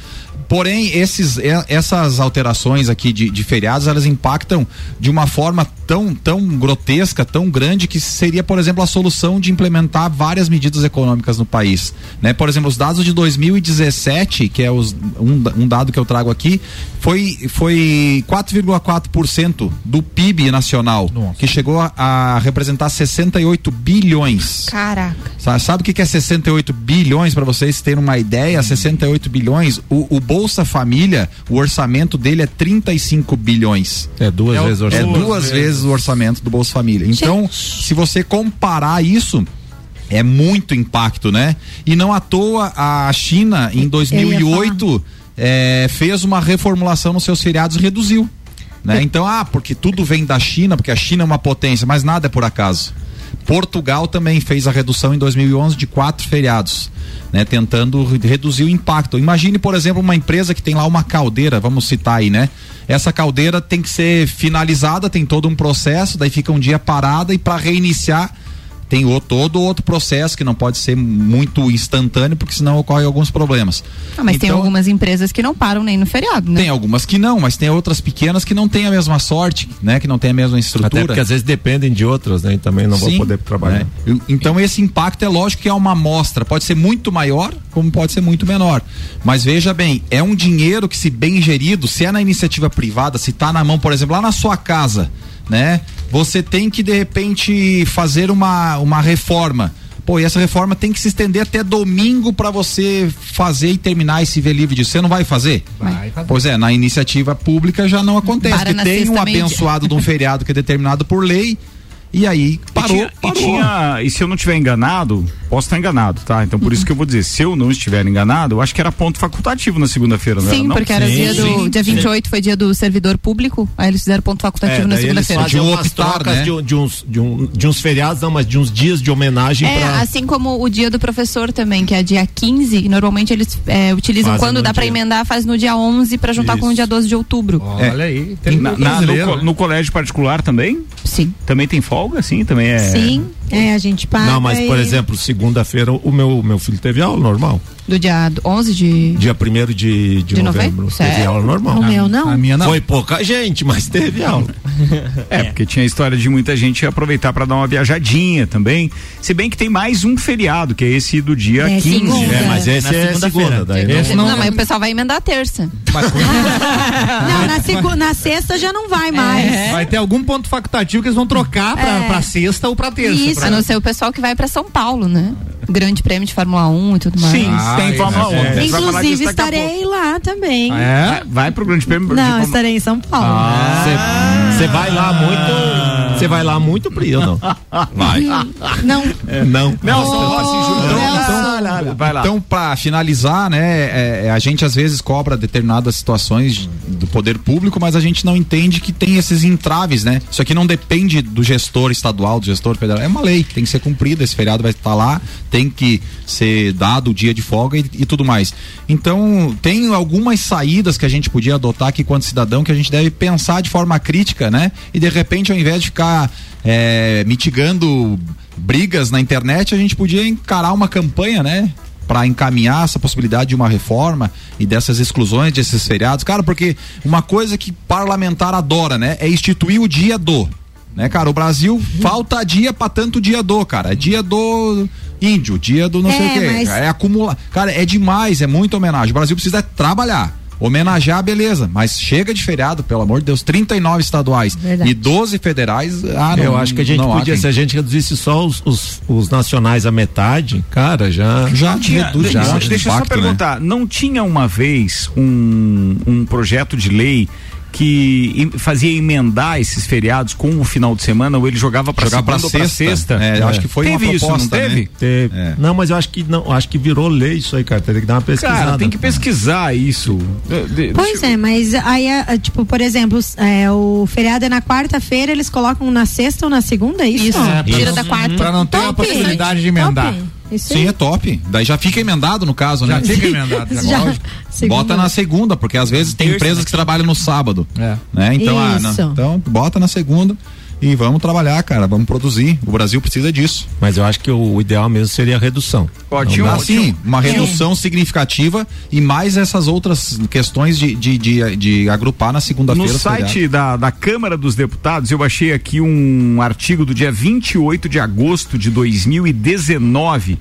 Speaker 5: Porém, esses, e- essas alterações aqui de, de feriados, elas impactam de uma forma tão, tão grotesca, tão grande, que seria, por exemplo, a solução de implementar várias medidas econômicas no país. Né? Por exemplo, os dados de 2017, que é os, um, um dado que eu trago aqui, foi, foi 4,4% do PIB nacional, que chegou a, a representar 68 bilhões.
Speaker 7: Caraca.
Speaker 5: Sa- Sabe o que que é 68 bilhões para vocês terem uma ideia? 68 bilhões. O, o Bolsa Família, o orçamento dele é 35 bilhões.
Speaker 1: É duas
Speaker 5: É,
Speaker 1: vezes o
Speaker 5: é
Speaker 1: orçamento.
Speaker 5: duas vezes o orçamento do Bolsa Família. Então, se você comparar isso, é muito impacto, né? E não à toa a China, em 2008, eh, fez uma reformulação nos seus feriados e reduziu. Né? Então, ah, porque tudo vem da China, porque a China é uma potência, mas nada é por acaso. Portugal também fez a redução em 2011 de quatro feriados, né? Tentando re- reduzir o impacto. Imagine, por exemplo, uma empresa que tem lá uma caldeira, vamos citar aí, né? Essa caldeira tem que ser finalizada, tem todo um processo, daí fica um dia parada e para reiniciar tem o, todo outro processo que não pode ser muito instantâneo, porque senão ocorrem alguns problemas.
Speaker 7: Ah, mas tem
Speaker 5: Então,
Speaker 7: algumas empresas que não param nem no feriado, né?
Speaker 5: tem algumas que não, mas tem outras pequenas que não têm a mesma sorte, né? Que não tem a mesma estrutura.
Speaker 1: Até porque às vezes dependem de outras, né? E também não vão
Speaker 5: Sim,
Speaker 1: poder trabalhar.
Speaker 5: né? Então esse impacto é lógico que é uma amostra, pode ser muito maior, como pode ser muito menor. Mas veja bem, é um dinheiro que se bem gerido, se é na iniciativa privada, se está na mão, por exemplo, lá na sua casa, né? Você tem que de repente fazer uma, uma reforma. Pô, e essa reforma tem que se estender até domingo para você fazer e terminar esse ver livre disso. Você não vai fazer?
Speaker 6: Vai fazer.
Speaker 5: Pois é, na iniciativa pública já não acontece.
Speaker 7: Para
Speaker 5: tem um abençoado de um feriado que é determinado por lei E aí parou,
Speaker 2: e tinha,
Speaker 5: parou.
Speaker 2: E, tinha, e se eu não estiver enganado, posso estar enganado, tá? Então por isso que eu vou dizer, se eu não estiver enganado, eu acho que era ponto facultativo na segunda-feira, né?
Speaker 7: Sim,
Speaker 2: não?
Speaker 7: porque era
Speaker 1: Sim,
Speaker 7: dia do
Speaker 1: sim,
Speaker 7: dia 28 foi dia do servidor público, aí eles fizeram ponto facultativo na
Speaker 1: daí eles
Speaker 7: segunda-feira.
Speaker 1: fazem
Speaker 5: Podiam
Speaker 1: umas
Speaker 5: optar, né?
Speaker 1: de, um- de uns, de, um, de uns feriados, não, mas de uns dias de homenagem
Speaker 7: É,
Speaker 1: pra.
Speaker 7: assim como o dia do professor também, que é dia 15, e normalmente eles é, utilizam
Speaker 1: Fazem
Speaker 7: quando dá pra
Speaker 1: dia.
Speaker 7: emendar, faz no dia 11 pra juntar com o
Speaker 1: Isso.
Speaker 7: dia 12 de outubro.
Speaker 6: Olha aí. Tem
Speaker 2: Na- na- no,
Speaker 6: né?
Speaker 2: no colégio particular também?
Speaker 7: Sim.
Speaker 2: Também tem folga, sim, também é.
Speaker 3: Sim, é, a gente paga.
Speaker 1: Não, mas por
Speaker 3: e-
Speaker 1: exemplo, segunda-feira o meu, meu filho teve aula normal.
Speaker 7: Do dia 11 de.
Speaker 1: Dia 1 de, de,
Speaker 7: De novembro?
Speaker 1: novembro. Teve aula normal.
Speaker 3: O meu não.
Speaker 6: A minha não.
Speaker 1: Foi pouca gente, mas teve aula.
Speaker 2: É, porque tinha a história de muita gente aproveitar para dar uma viajadinha também. Se bem que tem mais um feriado, que é esse do dia
Speaker 3: É
Speaker 2: 15.
Speaker 3: segunda.
Speaker 2: né?
Speaker 1: É, mas esse
Speaker 4: Na
Speaker 1: é
Speaker 4: segunda-feira.
Speaker 1: segunda. Daí
Speaker 6: Esse
Speaker 1: não,
Speaker 7: Não,
Speaker 6: não-
Speaker 7: mas o pessoal vai emendar a terça.
Speaker 3: Não, na, segu- na sexta já não vai mais.
Speaker 6: Vai ter algum ponto facultativo que eles vão trocar pra,
Speaker 3: É.
Speaker 6: pra sexta ou pra terça.
Speaker 3: Isso.
Speaker 7: A
Speaker 6: pra-
Speaker 7: não ser o pessoal que vai pra São Paulo, né? Grande prêmio de Fórmula 1 e tudo mais.
Speaker 2: Sim,
Speaker 6: Ah,
Speaker 2: tem
Speaker 6: é,
Speaker 2: Fórmula 1.
Speaker 6: é.
Speaker 2: A gente vai falar disso
Speaker 3: Inclusive
Speaker 2: a
Speaker 3: estarei lá também.
Speaker 6: Ah, é?
Speaker 2: Vai, pro Grande Prêmio. de
Speaker 3: Não,
Speaker 2: Fórmula-
Speaker 3: estarei em São Paulo.
Speaker 1: Você vai lá muito. Você vai lá muito, Pri, ou não?
Speaker 5: Vai.
Speaker 3: Não.
Speaker 1: Não.
Speaker 2: Nelson,
Speaker 3: Oh,
Speaker 2: assim,
Speaker 3: Nelson.
Speaker 2: então, vai lá.
Speaker 5: Então, para finalizar, né, é- é, a gente às vezes cobra determinadas situações do poder público, mas a gente não entende que tem esses entraves, né? Isso aqui não depende do gestor estadual, do gestor federal. É uma lei, tem que ser cumprida. Esse feriado vai estar lá, tem que ser dado o dia de folga e, e tudo mais. Então, tem algumas saídas que a gente podia adotar aqui quanto cidadão que a gente deve pensar de forma crítica, né? E de repente, ao invés de ficar é, mitigando brigas na internet, a gente podia encarar uma campanha, né? Para encaminhar essa possibilidade de uma reforma e dessas exclusões desses feriados, cara, porque uma coisa que parlamentar adora, né, é instituir o dia do, né, cara? O Brasil falta dia para tanto dia do, cara. É dia do índio, dia do não sei
Speaker 3: É,
Speaker 5: o quê.
Speaker 3: mas-
Speaker 5: É acumular. Cara, é demais, é muita homenagem. O Brasil precisa trabalhar. Homenagear, beleza, mas chega de feriado, pelo amor de Deus, 39 estaduais
Speaker 3: Verdade.
Speaker 5: e 12 federais. Ah, não,
Speaker 1: Eu acho que a gente podia, se a gente reduzisse só os, os, os nacionais à metade, cara, já.
Speaker 5: Já
Speaker 2: Tinha-
Speaker 5: reduz
Speaker 2: deixa,
Speaker 5: de
Speaker 2: deixa eu só
Speaker 5: impacto, né?
Speaker 2: perguntar, não tinha uma vez um, um projeto de lei que fazia emendar esses feriados com o final de semana ou ele jogava para
Speaker 5: Jogar
Speaker 2: segunda
Speaker 5: pra
Speaker 2: ou pra
Speaker 5: sexta.
Speaker 2: sexta?
Speaker 5: É, eu acho que foi
Speaker 2: teve
Speaker 5: uma
Speaker 2: isso,
Speaker 5: proposta,
Speaker 2: não teve?
Speaker 5: né?
Speaker 1: Teve.
Speaker 5: É.
Speaker 1: Não, mas eu acho que não, acho que virou lei isso aí, cara. Teria que dar uma pesquisada.
Speaker 2: Cara, tem que pesquisar isso.
Speaker 3: Pois é, mas aí, é, tipo, por exemplo, é, o feriado é na quarta-feira, eles colocam na sexta ou na segunda, é isso?
Speaker 7: Isso.
Speaker 6: É,
Speaker 7: Tira
Speaker 6: não-
Speaker 7: da quarta.
Speaker 6: Pra não ter a
Speaker 3: Top.
Speaker 6: possibilidade de emendar.
Speaker 3: Top. Isso
Speaker 5: Sim,
Speaker 3: aí.
Speaker 5: é top. Daí já fica emendado no caso,
Speaker 6: Já
Speaker 5: né?
Speaker 6: fica emendado. já.
Speaker 3: Já.
Speaker 5: Bota na segunda, porque às vezes tem empresas que trabalham no sábado.
Speaker 6: É.
Speaker 5: Né? Então, ah, não. Então, bota na segunda e vamos trabalhar, cara. Vamos produzir. O Brasil precisa disso.
Speaker 1: Mas eu acho que o, o ideal mesmo seria a redução. Não
Speaker 2: tinha um-
Speaker 5: Assim, uma redução significativa e mais essas outras questões de, de, de, de agrupar na segunda-feira.
Speaker 2: No site da, da Câmara dos Deputados, eu achei aqui um artigo do dia 28 de agosto de 2019.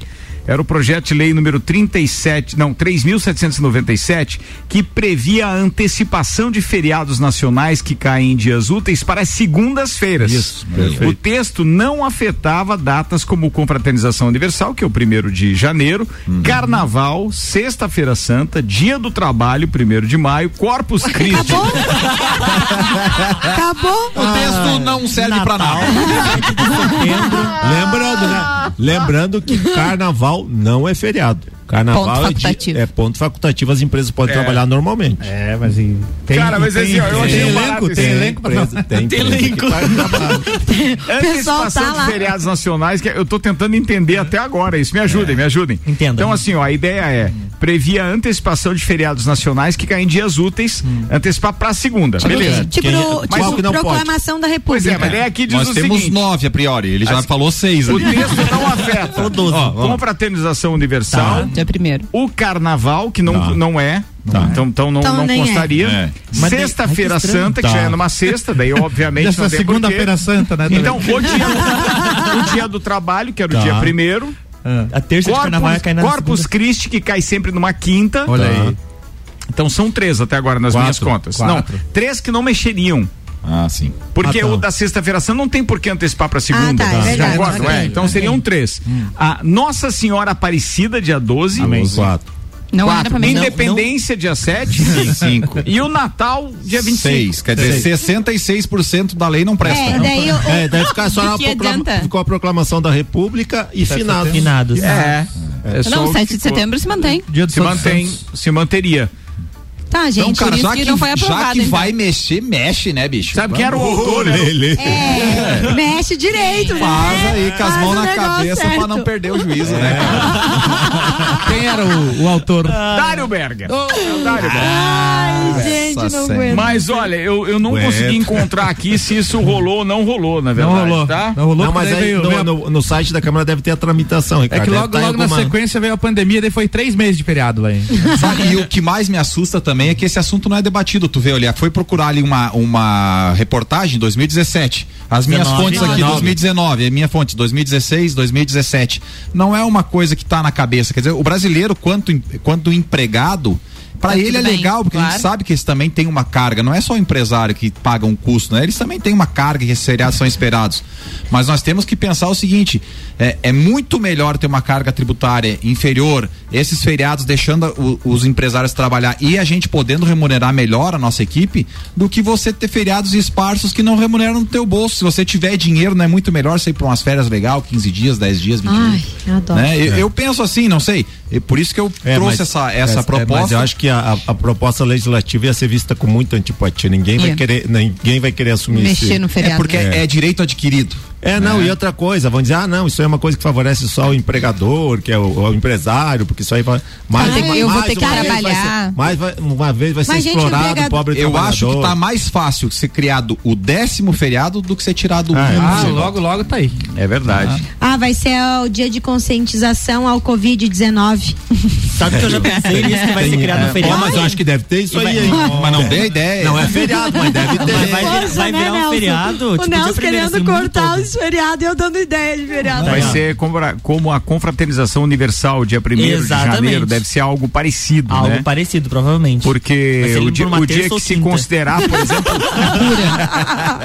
Speaker 2: Era o projeto de lei número 37, não, 3.797, que previa a antecipação de feriados nacionais que caem em dias úteis para as segundas-feiras.
Speaker 1: Isso,
Speaker 2: O
Speaker 1: perfeito.
Speaker 2: texto não afetava datas como Confraternização Universal, que é o primeiro de janeiro,
Speaker 1: Uhum.
Speaker 2: Carnaval, Sexta-feira Santa, Dia do Trabalho, primeiro de maio, Corpus Christi.
Speaker 3: Acabou? Acabou?
Speaker 5: O texto não serve pra nada.
Speaker 1: Lembrando, né? Lembrando que carnaval não é feriado. Carnaval
Speaker 7: Ponto
Speaker 1: é, de-
Speaker 7: facultativo.
Speaker 1: é ponto facultativo, as empresas podem
Speaker 2: É.
Speaker 1: trabalhar normalmente.
Speaker 6: É, mas e tem,
Speaker 2: Cara, mas
Speaker 6: tem,
Speaker 2: assim, ó, eu
Speaker 6: tem
Speaker 2: achei barato
Speaker 6: elenco, tem elenco
Speaker 1: tem
Speaker 4: elenco.
Speaker 1: que vai trabalhar.
Speaker 3: pessoal
Speaker 2: Antecipação
Speaker 3: tá lá.
Speaker 2: feriados nacionais, que eu tô tentando entender até agora isso. Me ajudem, me ajudem.
Speaker 4: Entenda.
Speaker 2: Então, assim, ó, a ideia é previa a antecipação de feriados nacionais que caem em dias úteis, antecipar pra segunda. Beleza.
Speaker 3: Tipo,
Speaker 1: Quem-
Speaker 3: pro-
Speaker 1: mas
Speaker 3: tipo
Speaker 1: não
Speaker 3: proclamação da
Speaker 2: Pois
Speaker 3: República.
Speaker 2: é, mas daí aqui diz
Speaker 5: Nós
Speaker 2: o
Speaker 5: temos
Speaker 2: seguinte.
Speaker 5: nove a priori. Ele já falou seis
Speaker 2: O
Speaker 5: ali.
Speaker 2: texto não afeta. Ó, confraternização universal,
Speaker 7: Dia primeiro.
Speaker 2: o carnaval, que não,
Speaker 1: Tá.
Speaker 2: não é. Então, então não,
Speaker 3: Então
Speaker 2: não
Speaker 3: é.
Speaker 2: constaria.
Speaker 5: É.
Speaker 2: Sexta-feira
Speaker 4: que estranho.
Speaker 2: Santa, que
Speaker 1: Tá.
Speaker 2: já é numa sexta, daí obviamente não porquê.
Speaker 6: segunda-feira santa, né?
Speaker 2: Então, o dia, o dia do trabalho, que era o
Speaker 1: Tá.
Speaker 2: dia primeiro.
Speaker 4: A terça de carnaval
Speaker 2: Corpus,
Speaker 4: cai na
Speaker 2: Corpus
Speaker 4: segunda.
Speaker 2: Christi, que cai sempre numa quinta.
Speaker 6: Olha
Speaker 1: Tá.
Speaker 6: aí.
Speaker 2: Então são três até agora nas
Speaker 1: Quatro.
Speaker 2: minhas contas.
Speaker 6: Quatro.
Speaker 2: Não, três que não mexeriam.
Speaker 5: Ah, sim.
Speaker 2: Porque
Speaker 1: Ah, tá.
Speaker 2: o da sexta-feira santa não tem por que antecipar pra segunda.
Speaker 3: Ah, tá, é
Speaker 2: Vocês
Speaker 3: verdade,
Speaker 2: concordam?
Speaker 3: ok,
Speaker 2: É, então
Speaker 3: ok.
Speaker 2: seriam três. A Nossa Senhora Aparecida, dia 12.
Speaker 1: Amém. Quatro.
Speaker 7: Não era
Speaker 2: Quatro.
Speaker 7: pra mexer.
Speaker 2: Independência, dia 7.
Speaker 5: Sim, cinco.
Speaker 2: E o Natal, dia 25.
Speaker 5: Seis, quer dizer, 66% da lei não presta.
Speaker 3: É, daí o, o-
Speaker 1: É, deve ficar só na proclama- ficou a proclamação da República e finados.
Speaker 4: Finados.
Speaker 2: É. é só
Speaker 7: Não,
Speaker 2: o
Speaker 7: 7
Speaker 2: que
Speaker 7: de setembro se mantém.
Speaker 6: Dia do
Speaker 2: Se
Speaker 6: Santos
Speaker 2: mantém, se manteria.
Speaker 3: Tá, gente.
Speaker 5: Então, cara, já
Speaker 7: que
Speaker 5: que,
Speaker 7: não foi
Speaker 5: já
Speaker 7: aprovado,
Speaker 5: que
Speaker 7: então.
Speaker 5: vai mexer, mexe, né, bicho?
Speaker 2: Sabe quem era o autor, né?
Speaker 3: É, mexe direito, né?
Speaker 5: Faz aí com as mãos na cabeça
Speaker 3: certo.
Speaker 5: pra não perder o juízo, né? cara?
Speaker 6: Quem era o, o autor?
Speaker 2: Dário Berger. É o Dário Berger.
Speaker 3: Ai, gente, não aguento.
Speaker 2: Mas olha, eu, eu não
Speaker 1: Ué.
Speaker 2: consegui encontrar aqui se isso rolou ou não rolou, na verdade.
Speaker 6: Não rolou.
Speaker 2: Tá?
Speaker 6: Não rolou
Speaker 1: Não, mas aí
Speaker 6: veio-
Speaker 1: no,
Speaker 6: veio
Speaker 1: no- no site da Câmara deve ter a tramitação,
Speaker 6: É
Speaker 1: Ricardo.
Speaker 6: que
Speaker 1: Deve
Speaker 6: logo,
Speaker 1: tá
Speaker 6: logo na sequência veio a pandemia, daí foi três meses de feriado lá. hein?
Speaker 5: Sabe, e o que mais me assusta também é que esse assunto não é debatido. Tu vê, olha, foi procurar ali uma, uma reportagem em 2017. As minhas
Speaker 4: 19,
Speaker 5: fontes aqui,
Speaker 4: 19.
Speaker 5: 2019, é minha fonte, 2016, 2017. Não é uma coisa que tá na cabeça. Quer dizer, o brasileiro, quanto, quanto empregado, Pra
Speaker 7: Tá
Speaker 5: ele é
Speaker 7: bem,
Speaker 5: legal, porque a gente
Speaker 7: claro.
Speaker 5: sabe que eles também têm uma carga, não é só o empresário que paga um custo, né? Eles também têm uma carga que esses feriados são esperados. Mas nós temos que pensar o seguinte: é, é muito melhor ter uma carga tributária inferior, esses feriados deixando o- os empresários trabalhar e a gente podendo remunerar melhor a nossa equipe, do que você ter feriados esparsos que não remuneram no teu bolso. Se você tiver dinheiro, não é muito melhor você ir para umas férias legal, 15 dias, 10 dias, 20
Speaker 3: Ai,
Speaker 5: dias.
Speaker 3: eu adoro.
Speaker 5: Né? Eu, eu penso assim, não sei. E por isso que eu
Speaker 1: É,
Speaker 5: trouxe
Speaker 1: mas-
Speaker 5: essa, essa
Speaker 1: é,
Speaker 5: proposta.
Speaker 1: Mas eu acho que a, a- a proposta legislativa ia ser vista com muita antipatia. Ninguém vai querer, ninguém vai querer assumir
Speaker 7: Mexer
Speaker 1: esse-
Speaker 7: no
Speaker 5: É
Speaker 7: feriado.
Speaker 5: porque é. direito adquirido.
Speaker 1: É, não, e outra coisa, vão dizer, ah, não, isso aí é uma coisa que favorece só o empregador, que é o, o empresário, porque isso aí vai. Mais,
Speaker 7: Ah, eu vou ter que
Speaker 1: uma
Speaker 7: trabalhar.
Speaker 1: ser- mais vai- uma vez vai ser
Speaker 3: Mas, gente,
Speaker 1: explorado
Speaker 3: empregado-
Speaker 1: o pobre
Speaker 5: Eu acho que tá mais fácil ser criado o décimo feriado do que ser tirado o
Speaker 1: Ah,
Speaker 5: último.
Speaker 6: Ah, logo, logo tá aí.
Speaker 2: É verdade.
Speaker 3: Ah, vai ser o dia de conscientização ao Covid-19.
Speaker 4: Sabe que eu já pensei nisso que vai ser
Speaker 1: Tem-
Speaker 4: criado
Speaker 1: é,
Speaker 4: feriado?
Speaker 1: mas eu acho que deve ter isso aí, hein?
Speaker 5: Mas não dê ideia.
Speaker 1: Não é feriado, mas deve ter.
Speaker 4: Mas vai, vai
Speaker 3: né,
Speaker 4: virar um
Speaker 3: Nelson?
Speaker 4: feriado.
Speaker 3: O
Speaker 4: tipo, dia
Speaker 3: Nelson querendo cortar
Speaker 4: todo.
Speaker 3: Os feriados e eu dando ideia de feriado.
Speaker 2: Vai ser como, a- como a confraternização universal, dia 1 de janeiro. Deve ser algo parecido,
Speaker 4: Algo
Speaker 2: né?
Speaker 4: parecido, provavelmente.
Speaker 2: Porque o dia, o dia que se
Speaker 4: quinta.
Speaker 2: considerar, por exemplo,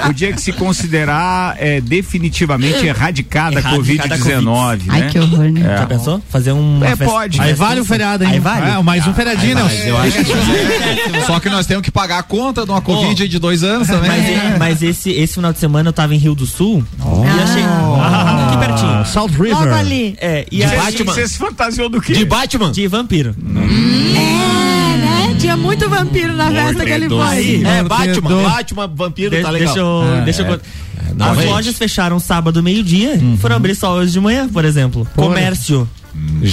Speaker 2: o dia que se considerar é, definitivamente erradicada a
Speaker 4: Erradicada a
Speaker 2: Covid-19, né?
Speaker 7: Ai, que horror, né?
Speaker 2: É.
Speaker 4: Já pensou? Fazer um.
Speaker 2: É, pode.
Speaker 6: Aí vale o feriado, hein?
Speaker 4: Aí vale.
Speaker 6: Ah, mais um feriadinho, Nelson.
Speaker 1: eu acho que
Speaker 5: Só que nós temos que pagar a conta de uma Covid aí de dois anos também.
Speaker 4: Mas, é- mas esse, esse final de semana eu tava em Rio do Sul e achei. Ah, aqui pertinho.
Speaker 6: Salt
Speaker 3: Logo
Speaker 6: River.
Speaker 3: ali.
Speaker 4: É, e
Speaker 2: Você-
Speaker 4: aí.
Speaker 2: Você, você se fantasiou do quê?
Speaker 1: de Batman.
Speaker 4: De vampiro.
Speaker 3: É, né? Tinha muito vampiro na festa que ele foi.
Speaker 1: É,
Speaker 6: Meu
Speaker 1: Batman. Batman, vampiro,
Speaker 4: de-
Speaker 1: tá legal.
Speaker 4: deixa eu. deixa eu
Speaker 1: não,
Speaker 4: As
Speaker 1: gente.
Speaker 4: lojas fecharam sábado meio-dia, foram abrir só hoje de manhã, por exemplo. Comércio.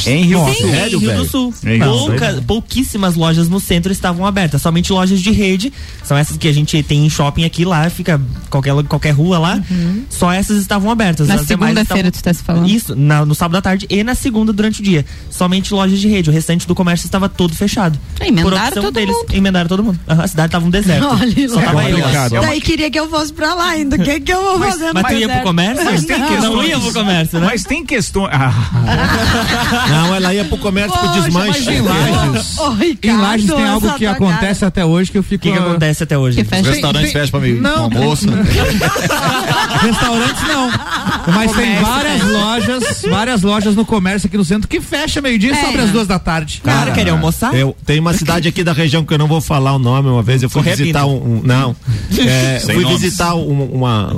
Speaker 2: Em Rio
Speaker 1: Nossa,
Speaker 4: Sim, em
Speaker 1: sério,
Speaker 4: Rio do Sul. Pouca- pouquíssimas lojas no centro estavam abertas, somente lojas de rede. São essas que a gente tem em shopping aqui lá, fica qualquer, qualquer rua lá. Só essas estavam abertas.
Speaker 7: Na segunda-feira tu tá se falando.
Speaker 4: Isso, na- no sábado à tarde e na segunda durante o dia. Somente lojas de rede. O restante do comércio estava todo fechado.
Speaker 7: É, emendaram
Speaker 4: Por opção
Speaker 7: todo
Speaker 4: deles.
Speaker 7: mundo.
Speaker 4: Emendaram todo mundo. Aham, a cidade tava um deserto.
Speaker 3: Olha
Speaker 4: Só tava eu.
Speaker 3: Daí queria que eu fosse pra lá ainda. O que, que eu vou fazer no
Speaker 4: Mas tu ia pro comércio?
Speaker 2: Mas tem
Speaker 4: não,
Speaker 2: questões-
Speaker 4: não ia pro comércio, né?
Speaker 2: Mas tem questões. Ah,
Speaker 1: Não, ela ia pro comércio pro
Speaker 6: Poxa,
Speaker 1: desmanche.
Speaker 6: mas em Lages, em Lages tem algo que acontece até hoje que eu fico.
Speaker 4: O que, que acontece até hoje?
Speaker 7: Fecha.
Speaker 5: Restaurante
Speaker 6: Tem-
Speaker 5: fecha pra mim.
Speaker 6: Não.
Speaker 5: almoço.
Speaker 6: Restaurantes não. Mas tem várias lojas, várias lojas no comércio aqui no centro que fecha meio-dia
Speaker 3: É.
Speaker 6: só para as duas da tarde.
Speaker 4: Cara, queria almoçar?
Speaker 1: Eu, tem uma cidade aqui da região que eu não vou falar o nome. Uma vez eu fui
Speaker 4: Correia
Speaker 1: visitar um, um- não, é, fui
Speaker 5: nomes.
Speaker 1: visitar um- uma,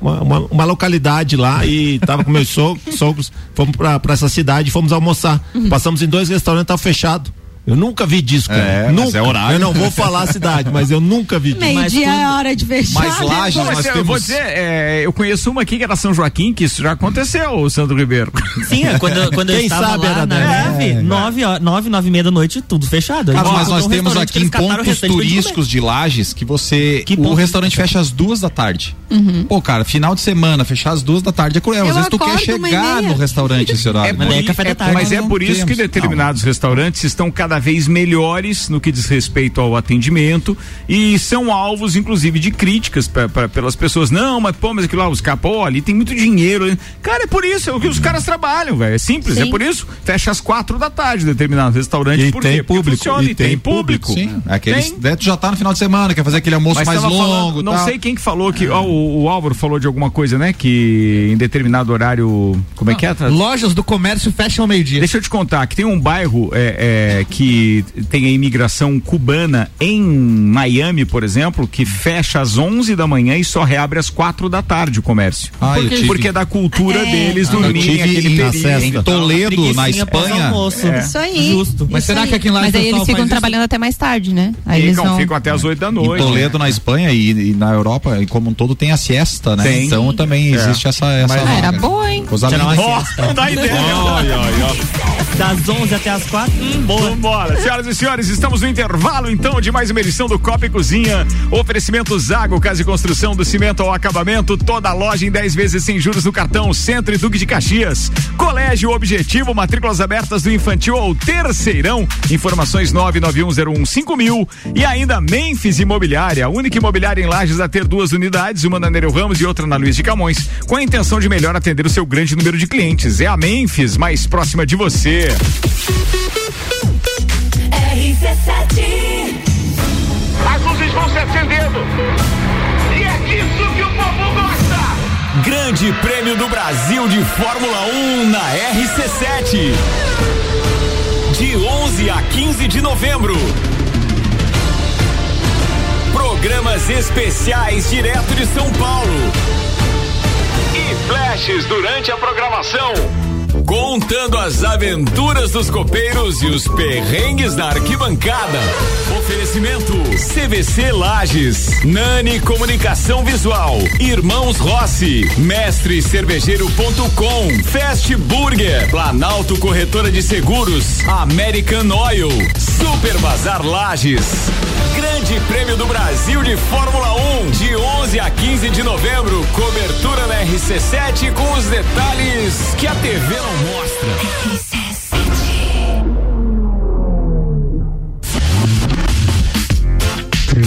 Speaker 1: uma, uma, uma localidade lá e tava com meus sogros, sogros fomos pra, pra essa cidade, fomos almoçar. Passamos em dois restaurantes, tava fechado. Eu nunca vi disso, cara.
Speaker 5: É,
Speaker 1: nunca.
Speaker 5: é horário.
Speaker 1: Eu não vou falar a cidade, mas eu nunca vi disso.
Speaker 3: Meio-dia
Speaker 4: Mas
Speaker 3: é hora de fechar.
Speaker 5: Mas
Speaker 3: né?
Speaker 5: Lages,
Speaker 2: Não,
Speaker 5: nós
Speaker 2: mas eu
Speaker 5: temos...
Speaker 2: vou dizer, é, eu conheço uma aqui que era São Joaquim, que isso já aconteceu, o Sandro Ribeiro.
Speaker 4: Sim, é, quando, quando eu
Speaker 1: Quem
Speaker 4: estava
Speaker 1: sabe
Speaker 4: lá
Speaker 1: era
Speaker 4: na
Speaker 1: da-
Speaker 4: neve,
Speaker 1: É,
Speaker 4: nove, horas- nove, nove e meia da noite, tudo fechado.
Speaker 5: Cara, mas nós
Speaker 4: um
Speaker 5: temos aqui em pontos turísticos de Lages que você.
Speaker 4: Que
Speaker 5: o restaurante fecha às duas da tarde. Pô, cara, final de semana, fechar às duas da tarde é cruel. Às
Speaker 3: Eu
Speaker 5: vezes tu quer chegar no restaurante esse horário.
Speaker 4: Mas daí é café da tarde.
Speaker 2: Mas é
Speaker 5: Não
Speaker 2: por isso que determinados restaurantes estão cada vez melhores no que diz respeito ao atendimento e são alvos, inclusive, de críticas pra, pra- pelas pessoas. Não, mas pô, mas aquilo lá, os caras, pô, ali tem muito dinheiro. Cara, é por isso, é o que os caras trabalham, velho. É simples, é
Speaker 3: Sim.
Speaker 2: por isso. Fecha às quatro da tarde determinado restaurante.
Speaker 1: E
Speaker 2: por
Speaker 1: tem
Speaker 2: quê? Porque
Speaker 1: público,
Speaker 2: funciona,
Speaker 1: e
Speaker 2: e tem
Speaker 1: tem
Speaker 2: público.
Speaker 5: Sim, aqueles,
Speaker 2: Tem.
Speaker 5: né, tu já tá no final de semana, quer fazer aquele almoço
Speaker 2: Mas
Speaker 5: mais longo.
Speaker 2: falando, não
Speaker 5: tal.
Speaker 2: sei quem que falou que, ó, o, o Álvaro falou de alguma coisa, né? Que em determinado horário, como é que é? Tá-
Speaker 6: Lojas do comércio fecham ao meio-dia.
Speaker 2: Deixa eu te contar que tem um bairro é, é, que que tem a imigração cubana em Miami, por exemplo, que fecha às 11 da manhã e só reabre às quatro da tarde o comércio.
Speaker 5: Ah,
Speaker 2: porque,
Speaker 5: tive-
Speaker 2: porque é da cultura
Speaker 3: É.
Speaker 2: deles
Speaker 5: Ah,
Speaker 2: dormirem aquele
Speaker 5: em-
Speaker 2: período.
Speaker 5: em Toledo, na Espanha.
Speaker 4: pós-almoço.
Speaker 3: Isso aí.
Speaker 4: Justo.
Speaker 6: Mas
Speaker 3: Isso
Speaker 6: será
Speaker 3: aí.
Speaker 6: que aqui em Lages
Speaker 7: Mas aí eles ficam
Speaker 6: faz isso?
Speaker 7: trabalhando até mais tarde, né? Aí eles
Speaker 2: Ficam,
Speaker 7: vão...
Speaker 2: ficam até às 8 da
Speaker 5: Em
Speaker 2: noite.
Speaker 5: Toledo, na Espanha e, e na Europa, e como um todo, tem a siesta, né?
Speaker 2: Tem.
Speaker 5: Então também
Speaker 2: É.
Speaker 5: existe essa. essa
Speaker 7: Ah, era boa, hein?
Speaker 5: Coisa linda.
Speaker 2: Ó, dá ideia.
Speaker 4: Das 11 até as 4, hum, boa.
Speaker 2: Vambora. Senhoras e senhores, estamos no intervalo então de mais uma edição do Copa e Cozinha. Oferecimento Zago, Casa e Construção do Cimento ao Acabamento. Toda a loja em 10 vezes sem juros no cartão. Centro e Duque de Caxias. Colégio Objetivo, matrículas abertas do infantil ao terceirão. Informações 991015000 e ainda Memphis Imobiliária, a única imobiliária em Lages a ter duas unidades, uma na Nereu Ramos e outra na Luiz de Camões, com a intenção de melhor atender o seu grande número de clientes. É a Memphis, mais próxima de você.
Speaker 9: As luzes vão se acendendo. E é disso que o povo gosta.
Speaker 2: Grande Prêmio do Brasil de Fórmula 1 na RC7. De 11 a 15 de novembro. Programas especiais direto de São Paulo. E flashes durante a programação. Contando as aventuras dos copeiros e os perrengues da arquibancada. Oferecimento CVC Lages, Nani Comunicação Visual, Irmãos Rossi, Mestre Cervejeiro.com, Fast Burger, Planalto Corretora de Seguros, American Oil, Super Bazar Lages. Grande Prêmio do Brasil de Fórmula 1, de 11 a 15 de novembro. Cobertura na RC7 com os detalhes que a TV mostra.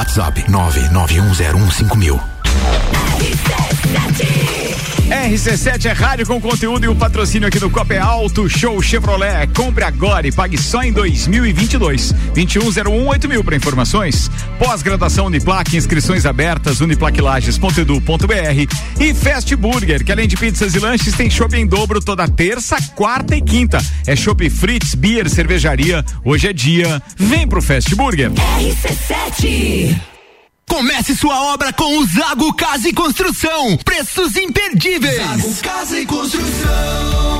Speaker 10: WhatsApp 991015000.
Speaker 2: RC7 é rádio com conteúdo e o patrocínio aqui do Copa é Alto Show Chevrolet. Compre agora e pague só em 2022. 21018000 para informações. Pós-graduação Uniplac, inscrições abertas, uniplaclages.edu.br e Fast Burger, que além de pizzas e lanches tem shopping em dobro toda terça, quarta e quinta. É Shopping Fritz, Beer, cervejaria. Hoje é dia. Vem pro Fast Burger.
Speaker 11: Comece sua obra com o Zago Casa e Construção. Preços imperdíveis. Zago Casa e Construção.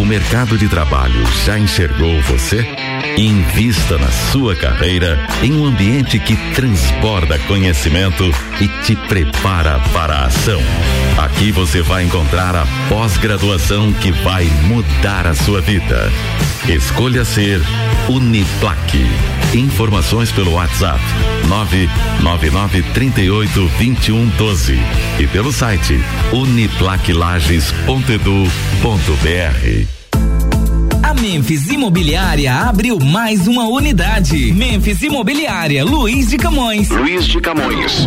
Speaker 12: O mercado de trabalho já enxergou você? Invista na sua carreira em um ambiente que transborda conhecimento e te prepara para a ação. Aqui você vai encontrar a pós-graduação que vai mudar a sua vida. Escolha ser Uniplaque. Informações pelo WhatsApp 999 38 21 12 e pelo site uniplaquilages.edu.br.
Speaker 13: A Memphis Imobiliária abriu mais uma unidade. Memphis Imobiliária, Luiz de Camões.
Speaker 9: Luiz de Camões.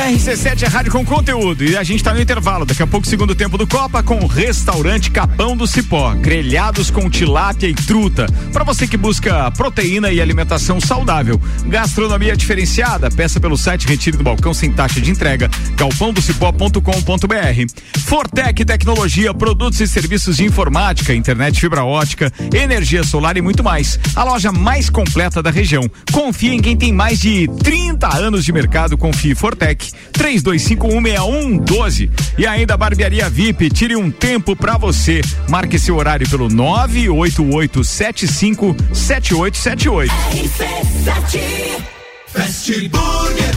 Speaker 2: RC7 é rádio com conteúdo e a gente tá no intervalo. Daqui a pouco, segundo tempo do Copa, com o restaurante Capão do Cipó. Grelhados com tilápia e truta. Para você que busca proteína e alimentação saudável. Gastronomia diferenciada, peça pelo site Retire do Balcão sem taxa de entrega. galpãodocipó.com.br. Fortec Tecnologia, produtos e serviços de informática, internet fibra ótica, energia solar e muito mais. A loja mais completa da região. Confie em quem tem mais de 30 anos de mercado. Confie Fortec. 32516112. E ainda Barbearia VIP, tire um tempo pra você. Marque seu horário pelo 988757878.
Speaker 11: Fast Burger.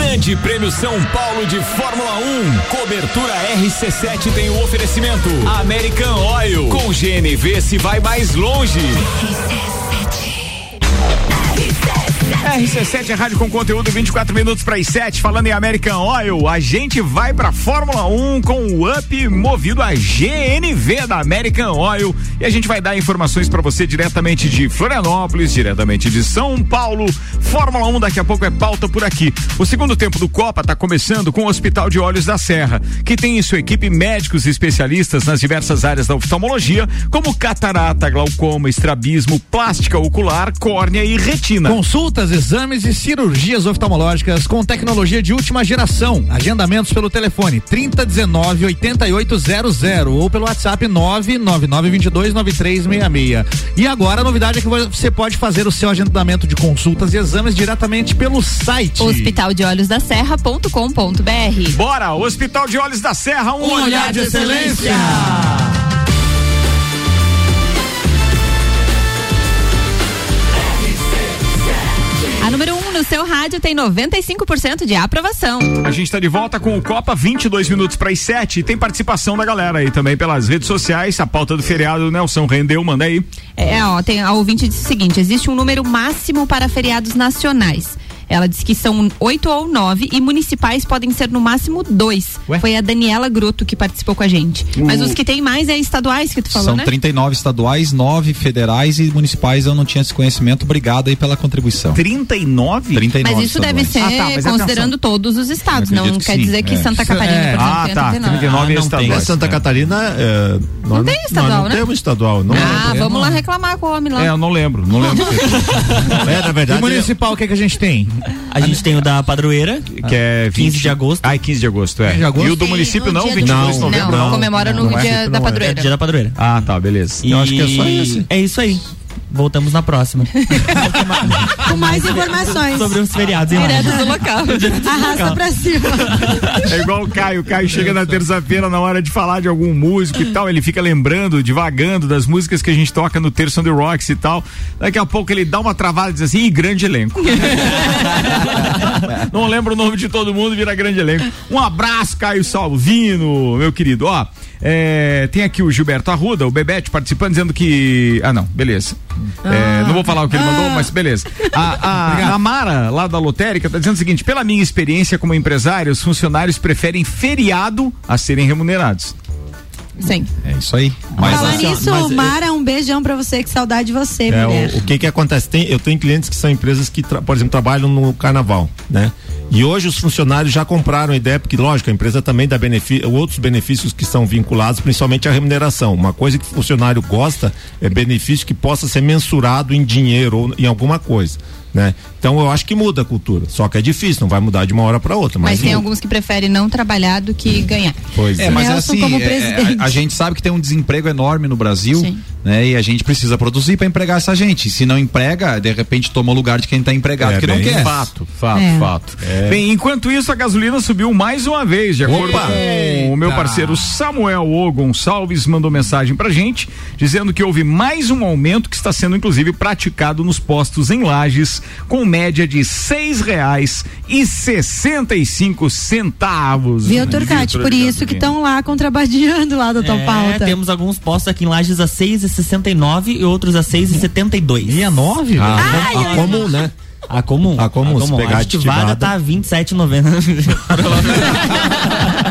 Speaker 2: Grande Prêmio São Paulo de Fórmula 1. Cobertura RC7 tem o oferecimento. American Oil. Com GNV se vai mais longe. RC7 é rádio com conteúdo 24 minutos para as 7. Falando em American Oil, a gente vai para Fórmula 1 com o Up movido a GNV da American Oil e a gente vai dar informações para você diretamente de Florianópolis, diretamente de São Paulo. Fórmula 1 daqui a pouco é pauta por aqui. O segundo tempo do Copa está começando com o Hospital de Olhos da Serra, que tem em sua equipe médicos e especialistas nas diversas áreas da oftalmologia, como catarata, glaucoma, estrabismo, plástica ocular, córnea e retina.
Speaker 6: Consultas, exames e cirurgias oftalmológicas com tecnologia de última geração. Agendamentos pelo telefone 3019 8800 ou pelo WhatsApp 99922 9366. E agora a novidade é que você pode fazer o seu agendamento de consultas e exames diretamente pelo site.
Speaker 7: Hospital de Olhos da Serra.com.br.
Speaker 2: Bora, Hospital de Olhos da Serra, um,
Speaker 6: Um olhar de excelência.
Speaker 7: A número 1 um no seu rádio tem 95% de aprovação.
Speaker 2: A gente está de volta com o Copa 22 minutos para as 7 e tem participação da galera aí também pelas redes sociais. A pauta do feriado, o Nelson rendeu, manda aí.
Speaker 7: É, ó, tem a ouvinte disse o seguinte: existe um número máximo para feriados nacionais. Ela disse que são oito ou nove e municipais podem ser no máximo dois. Foi a Daniela Gruto que participou com a gente. Mas
Speaker 5: O-
Speaker 7: os que tem mais é estaduais que tu falou,
Speaker 5: São
Speaker 7: né?
Speaker 5: 39 estaduais, 9 federais e municipais. Eu não tinha esse conhecimento. Obrigado aí pela contribuição.
Speaker 2: 39?
Speaker 5: 39
Speaker 7: Mas isso deve ser
Speaker 5: estaduais.
Speaker 2: Ah, tá,
Speaker 7: considerando todos os estados. Não
Speaker 5: que
Speaker 7: quer
Speaker 5: sim,
Speaker 7: dizer que
Speaker 5: é.
Speaker 7: Santa
Speaker 5: Isso
Speaker 7: Catarina,
Speaker 5: é.
Speaker 7: por exemplo,
Speaker 2: Ah,
Speaker 7: tem
Speaker 2: tá,
Speaker 7: 39.
Speaker 2: 39
Speaker 1: não tem.
Speaker 2: estaduais.
Speaker 1: Santa Catarina é,
Speaker 7: Não
Speaker 1: nós
Speaker 7: tem estadual,
Speaker 1: não
Speaker 7: né?
Speaker 1: temos estadual. Não
Speaker 7: Ah,
Speaker 1: é,
Speaker 7: vamos lá reclamar com o homem lá.
Speaker 2: É, eu não lembro, não lembro.
Speaker 1: É, na verdade.
Speaker 6: E municipal, o que, que a gente tem?
Speaker 4: A gente tem o da padroeira,
Speaker 2: que é
Speaker 4: 15 de agosto.
Speaker 2: Ai, 15 de agosto, é.
Speaker 6: 15 de agosto.
Speaker 2: E o do município não, 22 de novembro
Speaker 7: não,
Speaker 2: não.
Speaker 7: comemora no
Speaker 2: Não é?
Speaker 7: dia da
Speaker 4: É
Speaker 7: padroeira.
Speaker 4: dia da padroeira.
Speaker 2: Ah, tá, beleza.
Speaker 4: E
Speaker 2: Eu acho que é só esse.
Speaker 4: É isso aí. Voltamos na próxima.
Speaker 3: Com mais informações.
Speaker 4: Sobre os feriados em
Speaker 7: Direto do local.
Speaker 3: Arrasta pra cima.
Speaker 2: É igual o Caio. O Caio chega na terça-feira na hora de falar de algum músico e tal. Ele fica lembrando, divagando das músicas que a gente toca no Terço on the Rocks e tal. Daqui a pouco ele dá uma travada e diz assim: Ih, grande elenco. Não lembro o nome de todo mundo, vira grande elenco. Um abraço, Caio Salvino, meu querido. Ó, é, tem aqui o Gilberto Arruda, o Bebete, participando, dizendo que. Ah, não, beleza. É, não vou falar o que ele mandou, mas beleza. A, a, a Mara, lá da lotérica, tá dizendo o seguinte: pela minha experiência como empresário, os funcionários preferem feriado a serem remunerados.
Speaker 7: Sim.
Speaker 5: É isso aí. Mas
Speaker 3: Falar
Speaker 1: assim,
Speaker 3: nisso,
Speaker 1: mas, é-
Speaker 3: Mara, um beijão pra você, que saudade de você,
Speaker 1: É,
Speaker 3: mulher.
Speaker 1: o, o que que acontece? Tem, eu tenho clientes que são empresas que, tra- por exemplo, trabalham no carnaval, né? E hoje os funcionários já compraram a ideia, porque lógico, a empresa também dá benefício, outros benefícios que são vinculados, principalmente a remuneração. Uma coisa que o funcionário gosta é benefício que possa ser mensurado em dinheiro ou em alguma coisa. Né? Então eu acho que muda a cultura. Só que é difícil, não vai mudar de uma hora para outra.
Speaker 7: Mas
Speaker 1: Mas,
Speaker 7: tem
Speaker 1: muda.
Speaker 7: alguns que preferem não trabalhar do que ganhar.
Speaker 1: Pois
Speaker 5: É, mas é assim, é, a, a gente sabe que tem um desemprego enorme no Brasil, né? E a gente precisa produzir para empregar essa gente. Se não emprega, de repente toma o lugar de quem tá empregado
Speaker 2: É,
Speaker 5: que não quer.
Speaker 2: Fato, fato,
Speaker 5: É.
Speaker 2: fato. Bem, enquanto isso, a gasolina subiu mais uma vez, de acordo
Speaker 5: Opa!
Speaker 2: com o meu parceiro Samuel O Gonçalves mandou mensagem pra gente, dizendo que houve mais um aumento que está sendo inclusive praticado nos postos em lajes, com média de seis reais e sessenta e cinco centavos.
Speaker 3: Viu, Turcati? Por isso que estão lá contrabandeando lá da tua
Speaker 4: É,
Speaker 3: pauta.
Speaker 4: temos alguns postos aqui em Lages a 6,69 e outros a 6,72.
Speaker 6: 69?
Speaker 1: A, a comum, né?
Speaker 4: A comum.
Speaker 1: A comum, se pegar
Speaker 4: a
Speaker 1: aditivada.
Speaker 4: ativada tá 27,90.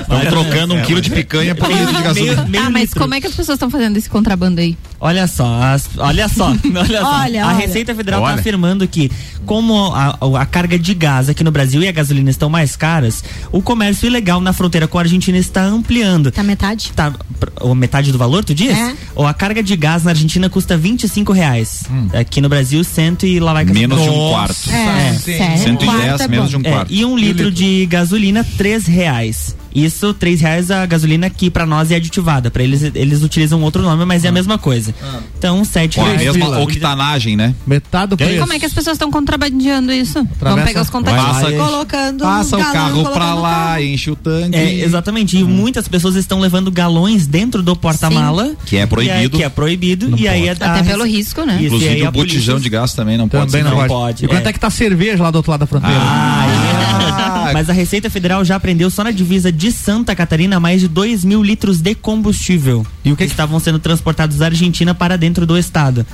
Speaker 5: Estão trocando um quilo de picanha por um litro de gasolina.
Speaker 7: ah, mas como é que as pessoas estão fazendo esse contrabando aí?
Speaker 4: Olha só, as- olha só, olha só.
Speaker 7: Olha,
Speaker 4: a
Speaker 7: olha.
Speaker 4: Receita Federal está afirmando que, como a, a carga de gás aqui no Brasil e a gasolina estão mais caras, o comércio ilegal na fronteira com a Argentina está ampliando.
Speaker 3: Tá metade?
Speaker 4: Tá, ou metade do valor, tu diz?
Speaker 3: É.
Speaker 4: Ou a carga de gás na Argentina custa 25 reais. Aqui no Brasil, cento e lá vai
Speaker 5: Menos de um quarto.
Speaker 4: É,
Speaker 5: sério? 110
Speaker 4: Um quarto é
Speaker 5: menos de um
Speaker 4: É,
Speaker 5: quarto.
Speaker 4: e um litro de gasolina, três reais. reais. Isso, três reais a gasolina que pra nós é aditivada. Pra eles, eles utilizam outro nome, mas é a mesma coisa. Então, sete
Speaker 5: Com a
Speaker 4: reais.
Speaker 5: mesma octanagem, né?
Speaker 6: Metade do
Speaker 5: preço.
Speaker 7: Como é que as pessoas estão contrabandeando isso? Vamos pegar os contatos.
Speaker 5: Passa,
Speaker 3: colocando
Speaker 5: passa o
Speaker 3: galão,
Speaker 5: carro pra
Speaker 3: colocando
Speaker 5: lá, enche o tanque.
Speaker 4: É, exatamente. E muitas pessoas estão levando galões dentro do porta-mala.
Speaker 5: Que é proibido.
Speaker 4: Que é, que é proibido. e aí a-
Speaker 7: Até
Speaker 4: a-
Speaker 7: pelo risco, né?
Speaker 4: Isso, e
Speaker 5: Inclusive o
Speaker 4: a polícia-
Speaker 5: botijão de gás também não pode
Speaker 6: Também
Speaker 5: ser
Speaker 6: não
Speaker 5: feito.
Speaker 6: pode. E quanto é. que tá a cerveja lá do outro lado da fronteira?
Speaker 4: Ah, Mas a Receita Federal já apreendeu só na divisa de Santa Catarina mais de 2 mil litros de combustível. E o que estavam sendo transportados da Argentina para dentro do estado.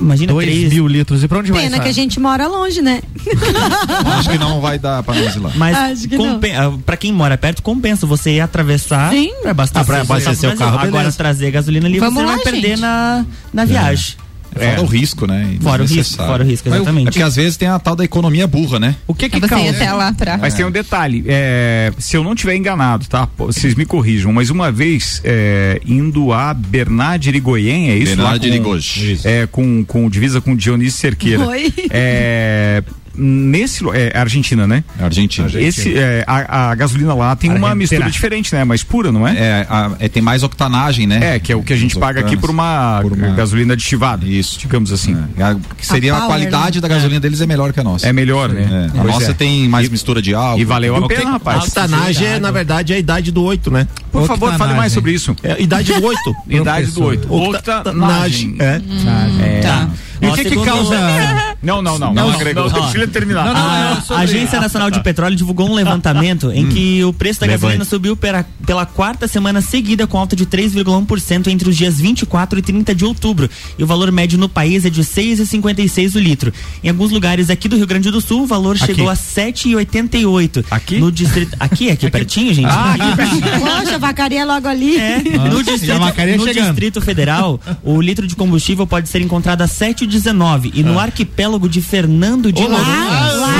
Speaker 4: Imagina
Speaker 6: 2
Speaker 4: três
Speaker 6: mil litros. E pra onde vai
Speaker 3: Pena que a gente mora longe, né?
Speaker 5: Acho que não vai dar pra nós ir lá.
Speaker 4: Mas
Speaker 3: Acho que
Speaker 4: compen- ah, pra quem mora perto, compensa você ir atravessar
Speaker 3: Sim.
Speaker 4: pra abastecer,
Speaker 1: Ah, pra abastecer o carro,
Speaker 4: Agora
Speaker 1: beleza.
Speaker 4: trazer gasolina ali
Speaker 7: Vamos
Speaker 4: você
Speaker 7: lá,
Speaker 4: vai perder
Speaker 7: gente.
Speaker 4: na, na viagem.
Speaker 5: Fora o risco, né?
Speaker 4: Fora o risco, fora o risco,
Speaker 5: Mas
Speaker 4: exatamente.
Speaker 5: É porque às vezes tem a tal da economia burra, né?
Speaker 6: O que
Speaker 7: Você ia até lá pra.
Speaker 2: Mas tem um detalhe, é, se eu não tiver enganado, tá? Vocês me corrijam, mas uma vez é, indo a Bernard Irigoyen, é isso?
Speaker 5: Bernard Irigoyen.
Speaker 2: É, com, com divisa com Dionísio Cerqueira.
Speaker 3: Oi.
Speaker 2: É, nesse lu- é Argentina, né?
Speaker 5: Argentina.
Speaker 2: Esse é, a, a gasolina lá tem uma
Speaker 6: Argentina.
Speaker 2: mistura diferente, né? Mais pura, não é?
Speaker 5: É, a- é, tem mais octanagem, né?
Speaker 2: É, que é o que a gente
Speaker 5: Os
Speaker 2: paga aqui por uma,
Speaker 5: Por uma-
Speaker 2: gasolina aditivada.
Speaker 5: Isso.
Speaker 2: Digamos assim.
Speaker 5: É, a- que seria
Speaker 3: A
Speaker 5: a, qualidade da gasolina deles é melhor que a nossa.
Speaker 2: É melhor, né?
Speaker 5: É, A
Speaker 2: Pois
Speaker 5: nossa
Speaker 2: é.
Speaker 5: tem mais mistura de álcool.
Speaker 2: E valeu a pena,
Speaker 1: A
Speaker 2: rapaz.
Speaker 1: octanagem é, na verdade, é a idade do 8, né?
Speaker 2: Por favor, fale
Speaker 6: Octanagem.
Speaker 2: mais sobre isso.
Speaker 1: É idade do 8.
Speaker 2: Idade do 8.
Speaker 1: Octanagem. É.
Speaker 2: É.
Speaker 4: Tá.
Speaker 6: E o que que causa...
Speaker 2: Não, não, não.
Speaker 4: Não,
Speaker 2: Não, agregou.
Speaker 4: não,
Speaker 2: Deixa ele terminar.
Speaker 6: Não, não,
Speaker 4: A
Speaker 6: não, sobre-
Speaker 4: Agência Nacional de Petróleo divulgou um levantamento em que o preço da
Speaker 5: Levante.
Speaker 4: gasolina subiu pela, pela quarta semana seguida com alta de 3,1% entre os dias 24 e 30 de outubro. E o valor médio no país é de 6,56 o litro. Em alguns lugares aqui do Rio Grande do Sul, o valor chegou a 7,88.
Speaker 2: Aqui?
Speaker 4: No distrito, aqui, aqui pertinho, gente.
Speaker 2: Ah, aqui pertinho.
Speaker 3: Poxa, vacaria logo ali.
Speaker 4: É, no distrito,
Speaker 6: vacaria
Speaker 4: no
Speaker 6: chegando.
Speaker 4: Distrito Federal, o litro de combustível pode ser encontrado a 7,19 e no arquipélago de Fernando de Noronha,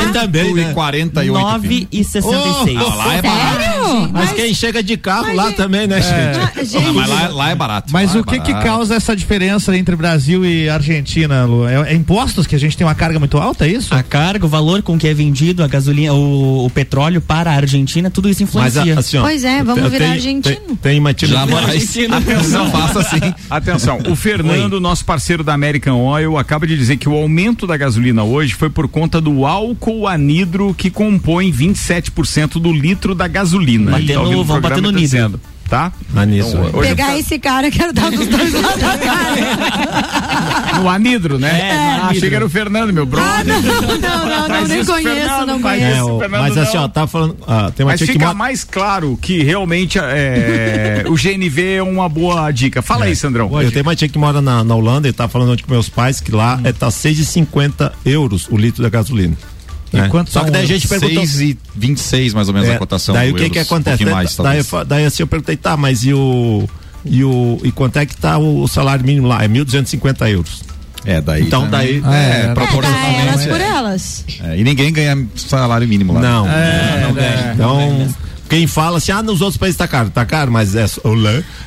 Speaker 1: Você também, né?
Speaker 5: 48.
Speaker 4: 9,66.
Speaker 5: Ah, lá é barato.
Speaker 3: Sério?
Speaker 1: Mas quem chega de carro lá também, né, gente?
Speaker 3: Ah, gente,
Speaker 5: Ah, mas lá, lá é barato.
Speaker 6: Mas
Speaker 5: lá
Speaker 6: o que
Speaker 5: é
Speaker 6: que
Speaker 5: barato.
Speaker 6: causa essa diferença entre Brasil e Argentina, Lu? É, é impostos que a gente tem uma carga muito alta, é isso?
Speaker 4: A carga, o valor com que é vendido a gasolina, o, o petróleo para a Argentina, tudo isso
Speaker 1: Mas
Speaker 4: influencia.
Speaker 1: assim, ó,
Speaker 3: Pois é, vamos virar
Speaker 1: tenho-
Speaker 3: argentino.
Speaker 1: Tem, tem uma
Speaker 5: Jamais. Atenção, faça assim.
Speaker 2: Atenção, o Fernando, nosso parceiro da American Oil, acaba de dizer que o aumento da gasolina hoje foi por conta do álcool anidro que compõe 27% do litro da gasolina.
Speaker 4: Bater
Speaker 2: Tá
Speaker 4: vamos bater no nível.
Speaker 2: dizendo, Tá? Então,
Speaker 1: é.
Speaker 2: hoje
Speaker 3: Pegar esse cara, quero dar dos dois lados da cara.
Speaker 2: No anidro, né?
Speaker 4: É, no
Speaker 2: ah,
Speaker 4: anidro.
Speaker 2: achei que era o Fernando, meu brother.
Speaker 3: Ah, não, não, não,
Speaker 2: Faz
Speaker 3: nem conheço,
Speaker 2: Fernando,
Speaker 3: não conheço.
Speaker 1: É, o-
Speaker 2: Fernando,
Speaker 1: mas assim,
Speaker 2: não.
Speaker 1: ó, tá falando. ah, tem uma
Speaker 2: Mas
Speaker 1: que
Speaker 2: fica
Speaker 1: mora-
Speaker 2: mais claro que realmente é, o GNV é uma boa dica. Fala aí, Sandrão.
Speaker 1: Eu tenho uma tia que mora na, na Holanda e tá falando ontem com meus pais que lá é, tá 6,50 euros o litro da gasolina.
Speaker 6: E
Speaker 1: né? Só que daí a gente perguntou.
Speaker 5: 6 e 26 mais ou menos
Speaker 1: É,
Speaker 5: a cotação.
Speaker 1: daí o que
Speaker 5: euros,
Speaker 1: que acontece?
Speaker 5: Um
Speaker 1: daí,
Speaker 5: mais,
Speaker 1: daí, daí assim eu perguntei, tá, mas e o. E, o, e quanto é que tá o salário mínimo lá? É 1.250 euros.
Speaker 5: É, daí.
Speaker 1: Então daí-
Speaker 5: É,
Speaker 6: É,
Speaker 3: Tá
Speaker 5: proporcionalmente.
Speaker 3: elas
Speaker 5: é.
Speaker 3: por elas.
Speaker 5: É, e ninguém ganha salário mínimo lá.
Speaker 1: Não.
Speaker 6: É,
Speaker 1: não
Speaker 6: é.
Speaker 1: ganha. Então, quem fala assim, ah, nos outros países tá caro, tá caro, mas é, o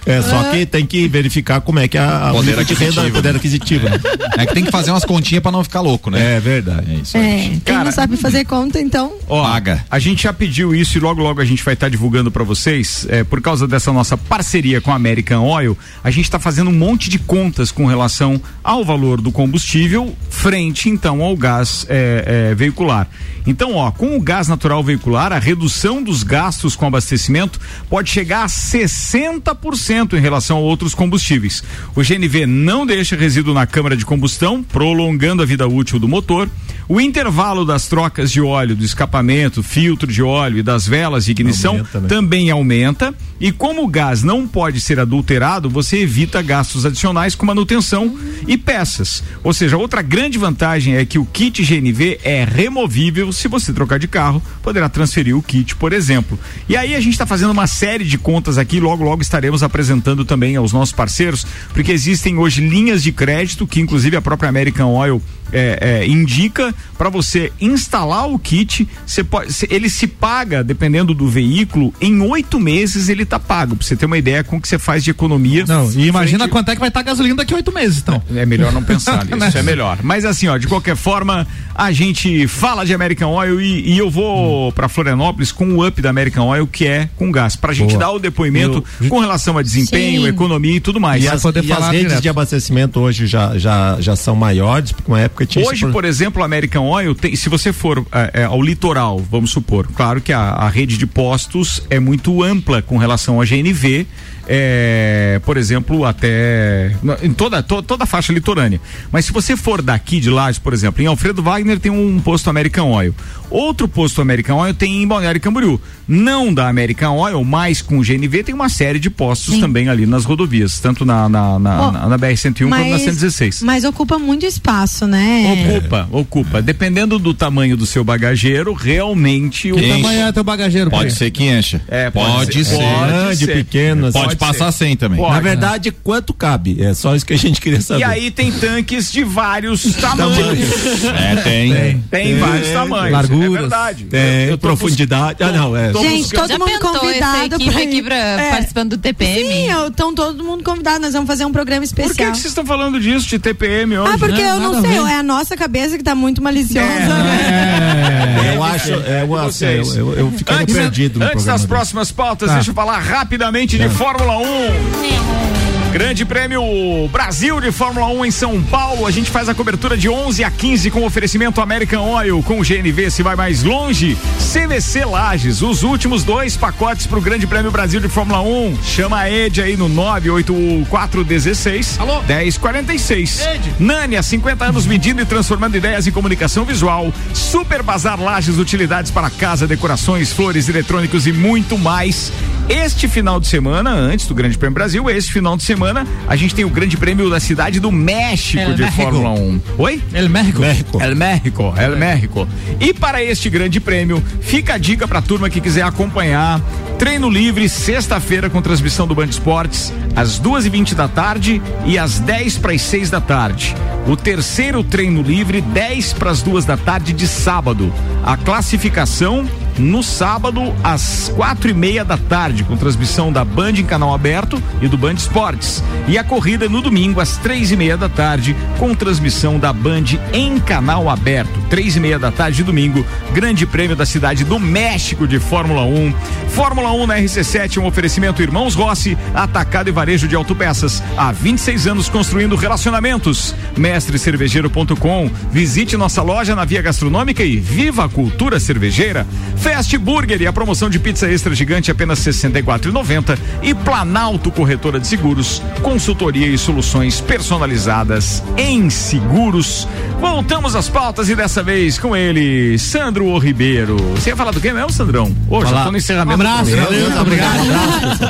Speaker 1: é só que tem que verificar como é que a, a
Speaker 5: Poder
Speaker 1: de renda,
Speaker 5: aquisitivo,
Speaker 1: poder
Speaker 5: né?
Speaker 1: aquisitivo. né?
Speaker 5: É que tem que fazer umas continhas pra não ficar louco, né?
Speaker 1: É verdade.
Speaker 5: É isso
Speaker 3: É, quem não sabe fazer conta, então.
Speaker 2: Ó,
Speaker 5: Paga.
Speaker 2: A gente já pediu isso e logo logo a gente vai estar divulgando para vocês. É, por causa dessa nossa parceria com a American Oil, a gente está fazendo um monte de contas com relação ao valor do combustível frente então ao gás é, é, veicular. Então, ó, com o gás natural veicular, a redução dos gastos com abastecimento pode chegar a 60% em relação a outros combustíveis. O GNV não deixa resíduo na câmara de combustão, prolongando a vida útil do motor. O intervalo das trocas de óleo do escapamento, filtro de óleo e das velas de ignição
Speaker 1: Aumenta, né?
Speaker 2: também aumenta. E como o gás não pode ser adulterado, você evita gastos adicionais com manutenção e peças. Ou seja, outra grande vantagem é que o kit GNV é removível. Se você trocar de carro, poderá transferir o kit, por exemplo. E aí a gente está fazendo uma série de contas aqui. Logo, logo estaremos apresentando também aos nossos parceiros, porque existem hoje linhas de crédito que, inclusive, a própria American Oil é, é, indica para você instalar o kit. Você pode, ele se paga, dependendo do veículo, em oito meses ele tá pago. Pra você ter uma ideia com o que você faz de economia.
Speaker 6: Não, e imagina
Speaker 2: frente-
Speaker 6: quanto é que vai estar a gasolina daqui a oito meses, então.
Speaker 2: é melhor não pensar nisso, é melhor. Mas assim, ó, de qualquer forma, a gente fala de American Oil e, e eu vou pra Florianópolis com o up da American Oil, que é com gás, pra gente
Speaker 1: Boa.
Speaker 2: dar o depoimento com relação a desempenho,
Speaker 3: Sim.
Speaker 2: economia e tudo mais.
Speaker 1: E as,
Speaker 6: poder
Speaker 1: e as redes
Speaker 6: direto.
Speaker 1: de abastecimento hoje já, já, já são maiores, porque uma época tinha
Speaker 2: Hoje, por exemplo, a American Oil, tem- se você for é, é, ao litoral, vamos supor, claro que a, a rede de postos é muito ampla com relação à GNV, é, por exemplo, até em toda, to- toda a faixa litorânea. Mas se você for daqui de Lages, por exemplo, em Alfredo Wagner tem um posto American Oil. Outro posto American Oil tem em Balneário Camboriú. Não da American Oil, mas com o GNV tem uma série de postos
Speaker 3: Sim.
Speaker 2: também ali nas rodovias, tanto na, na, na,
Speaker 3: Ó,
Speaker 2: na- na BR-101 quanto na 116.
Speaker 3: mas ocupa muito espaço, né?
Speaker 2: Ocupa, ocupa. Dependendo do tamanho do seu bagageiro, realmente o
Speaker 6: Que tamanho é teu bagageiro?
Speaker 5: Pode ser que encha.
Speaker 2: É,
Speaker 5: pode, ser.
Speaker 1: grande, pequeno.
Speaker 5: Pode,
Speaker 1: assim.
Speaker 5: passar sem também.
Speaker 2: Pode.
Speaker 1: Na verdade, quanto cabe? É só isso que a gente queria saber.
Speaker 2: E aí tem tanques de vários tamanhos.
Speaker 5: É, tem.
Speaker 2: Tem, vários tamanhos.
Speaker 6: Larguras.
Speaker 2: É verdade.
Speaker 1: Tem
Speaker 2: Eu- eu tô
Speaker 1: profundidade. Ah, não, é.
Speaker 3: Gente, todo
Speaker 7: Já
Speaker 3: mundo convidado
Speaker 7: equipe
Speaker 3: pra
Speaker 7: aqui pra,
Speaker 3: É.
Speaker 7: participando do TPM?
Speaker 3: Sim, estão todo mundo convidado. Nós vamos fazer um programa
Speaker 2: Por que
Speaker 3: especial.
Speaker 2: vocês estão falando disso de TPM hoje?
Speaker 3: Ah, porque
Speaker 6: né?
Speaker 3: eu não
Speaker 6: Nada
Speaker 3: sei, é a nossa cabeça que tá muito maliciosa.
Speaker 2: É,
Speaker 3: né?
Speaker 1: Eu acho, é, eu, assim,
Speaker 2: vocês.
Speaker 1: eu, eu, eu ficaria
Speaker 2: Antes,
Speaker 1: perdido
Speaker 2: antes das próximas pautas,
Speaker 6: Tá.
Speaker 2: deixa eu falar rapidamente de Fórmula 1. Grande Prêmio Brasil de Fórmula 1 em São Paulo. A gente faz a cobertura de 11 a 15 com oferecimento American Oil. Com o GNV se vai mais longe. CVC Lages, os últimos dois pacotes para o Grande Prêmio Brasil de Fórmula 1. Chama a Ed aí no 98416
Speaker 6: Alô?
Speaker 2: 1046.
Speaker 6: Ed.
Speaker 2: Nani, há 50 anos medindo e transformando ideias em comunicação visual. Super Bazar Lages, utilidades para casa, decorações, flores, eletrônicos e muito mais. Este final de semana, antes do Grande Prêmio Brasil, este final de semana, a gente tem o Grande Prêmio da cidade do México
Speaker 6: El
Speaker 2: de
Speaker 6: México.
Speaker 2: Fórmula 1. Oi?
Speaker 6: El México.
Speaker 1: México.
Speaker 2: El México, El México. E para este grande prêmio, fica a dica para a turma que quiser acompanhar. Treino livre, sexta-feira, com transmissão do Band Esportes, às duas e vinte da tarde e às 10 para as 6 da tarde. O terceiro treino livre, 10 para as duas da tarde de sábado. A classificação no sábado às quatro e meia da tarde, com transmissão da Band em canal aberto e do Band Esportes. E a corrida no domingo às três e meia da tarde, com transmissão da Band em canal aberto. Três e meia da tarde de domingo, Grande Prêmio da Cidade do México de Fórmula 1. Fórmula 1 na RC7, um oferecimento Irmãos Rossi, atacado e varejo de autopeças. Há 26 anos construindo relacionamentos. Mestrecervejeiro.com. Visite nossa loja na Via Gastronômica e viva a cultura cervejeira. Fast Burger e a promoção de pizza extra gigante apenas R$ 64,90 e Planalto Corretora de Seguros, consultoria e soluções personalizadas em seguros. Voltamos às pautas e dessa vez com ele, Sandro O Ribeiro. Você ia falar do quê mesmo, Sandrão? Hoje, já tô no encerramento.
Speaker 6: Um abraço, valeu, muito obrigado.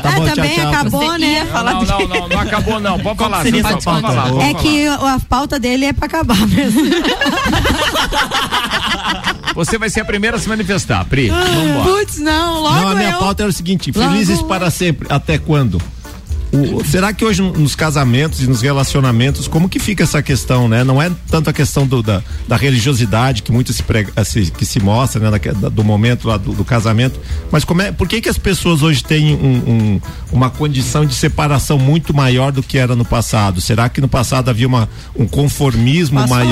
Speaker 1: Tá
Speaker 3: Ah,
Speaker 1: bom, tchau,
Speaker 3: também
Speaker 1: tchau.
Speaker 3: acabou,
Speaker 7: Você
Speaker 3: né?
Speaker 7: ia falar
Speaker 2: Não,
Speaker 7: do
Speaker 2: não, não, não acabou não. Pode falar, Sandrão,
Speaker 4: essa
Speaker 2: pode
Speaker 4: pauta?
Speaker 2: falar. pode
Speaker 3: É
Speaker 2: falar.
Speaker 3: que a pauta dele é pra acabar mesmo.
Speaker 2: Você vai ser a primeira a se manifestar, Pri. Vambora.
Speaker 3: Putz, não, logo
Speaker 1: Não, a minha
Speaker 3: eu.
Speaker 1: pauta era o seguinte: felizes para sempre. Até quando? o- será que hoje nos casamentos e nos relacionamentos, como que fica essa questão, né? Não é tanto a questão do, da, da religiosidade que muito se, prega, se- que se mostra, né? da- do momento lá do, do casamento, mas como é, por que que as pessoas hoje têm um- um- uma condição de separação muito maior do que era no passado? Será que no passado havia uma, um conformismo
Speaker 2: Posso falar?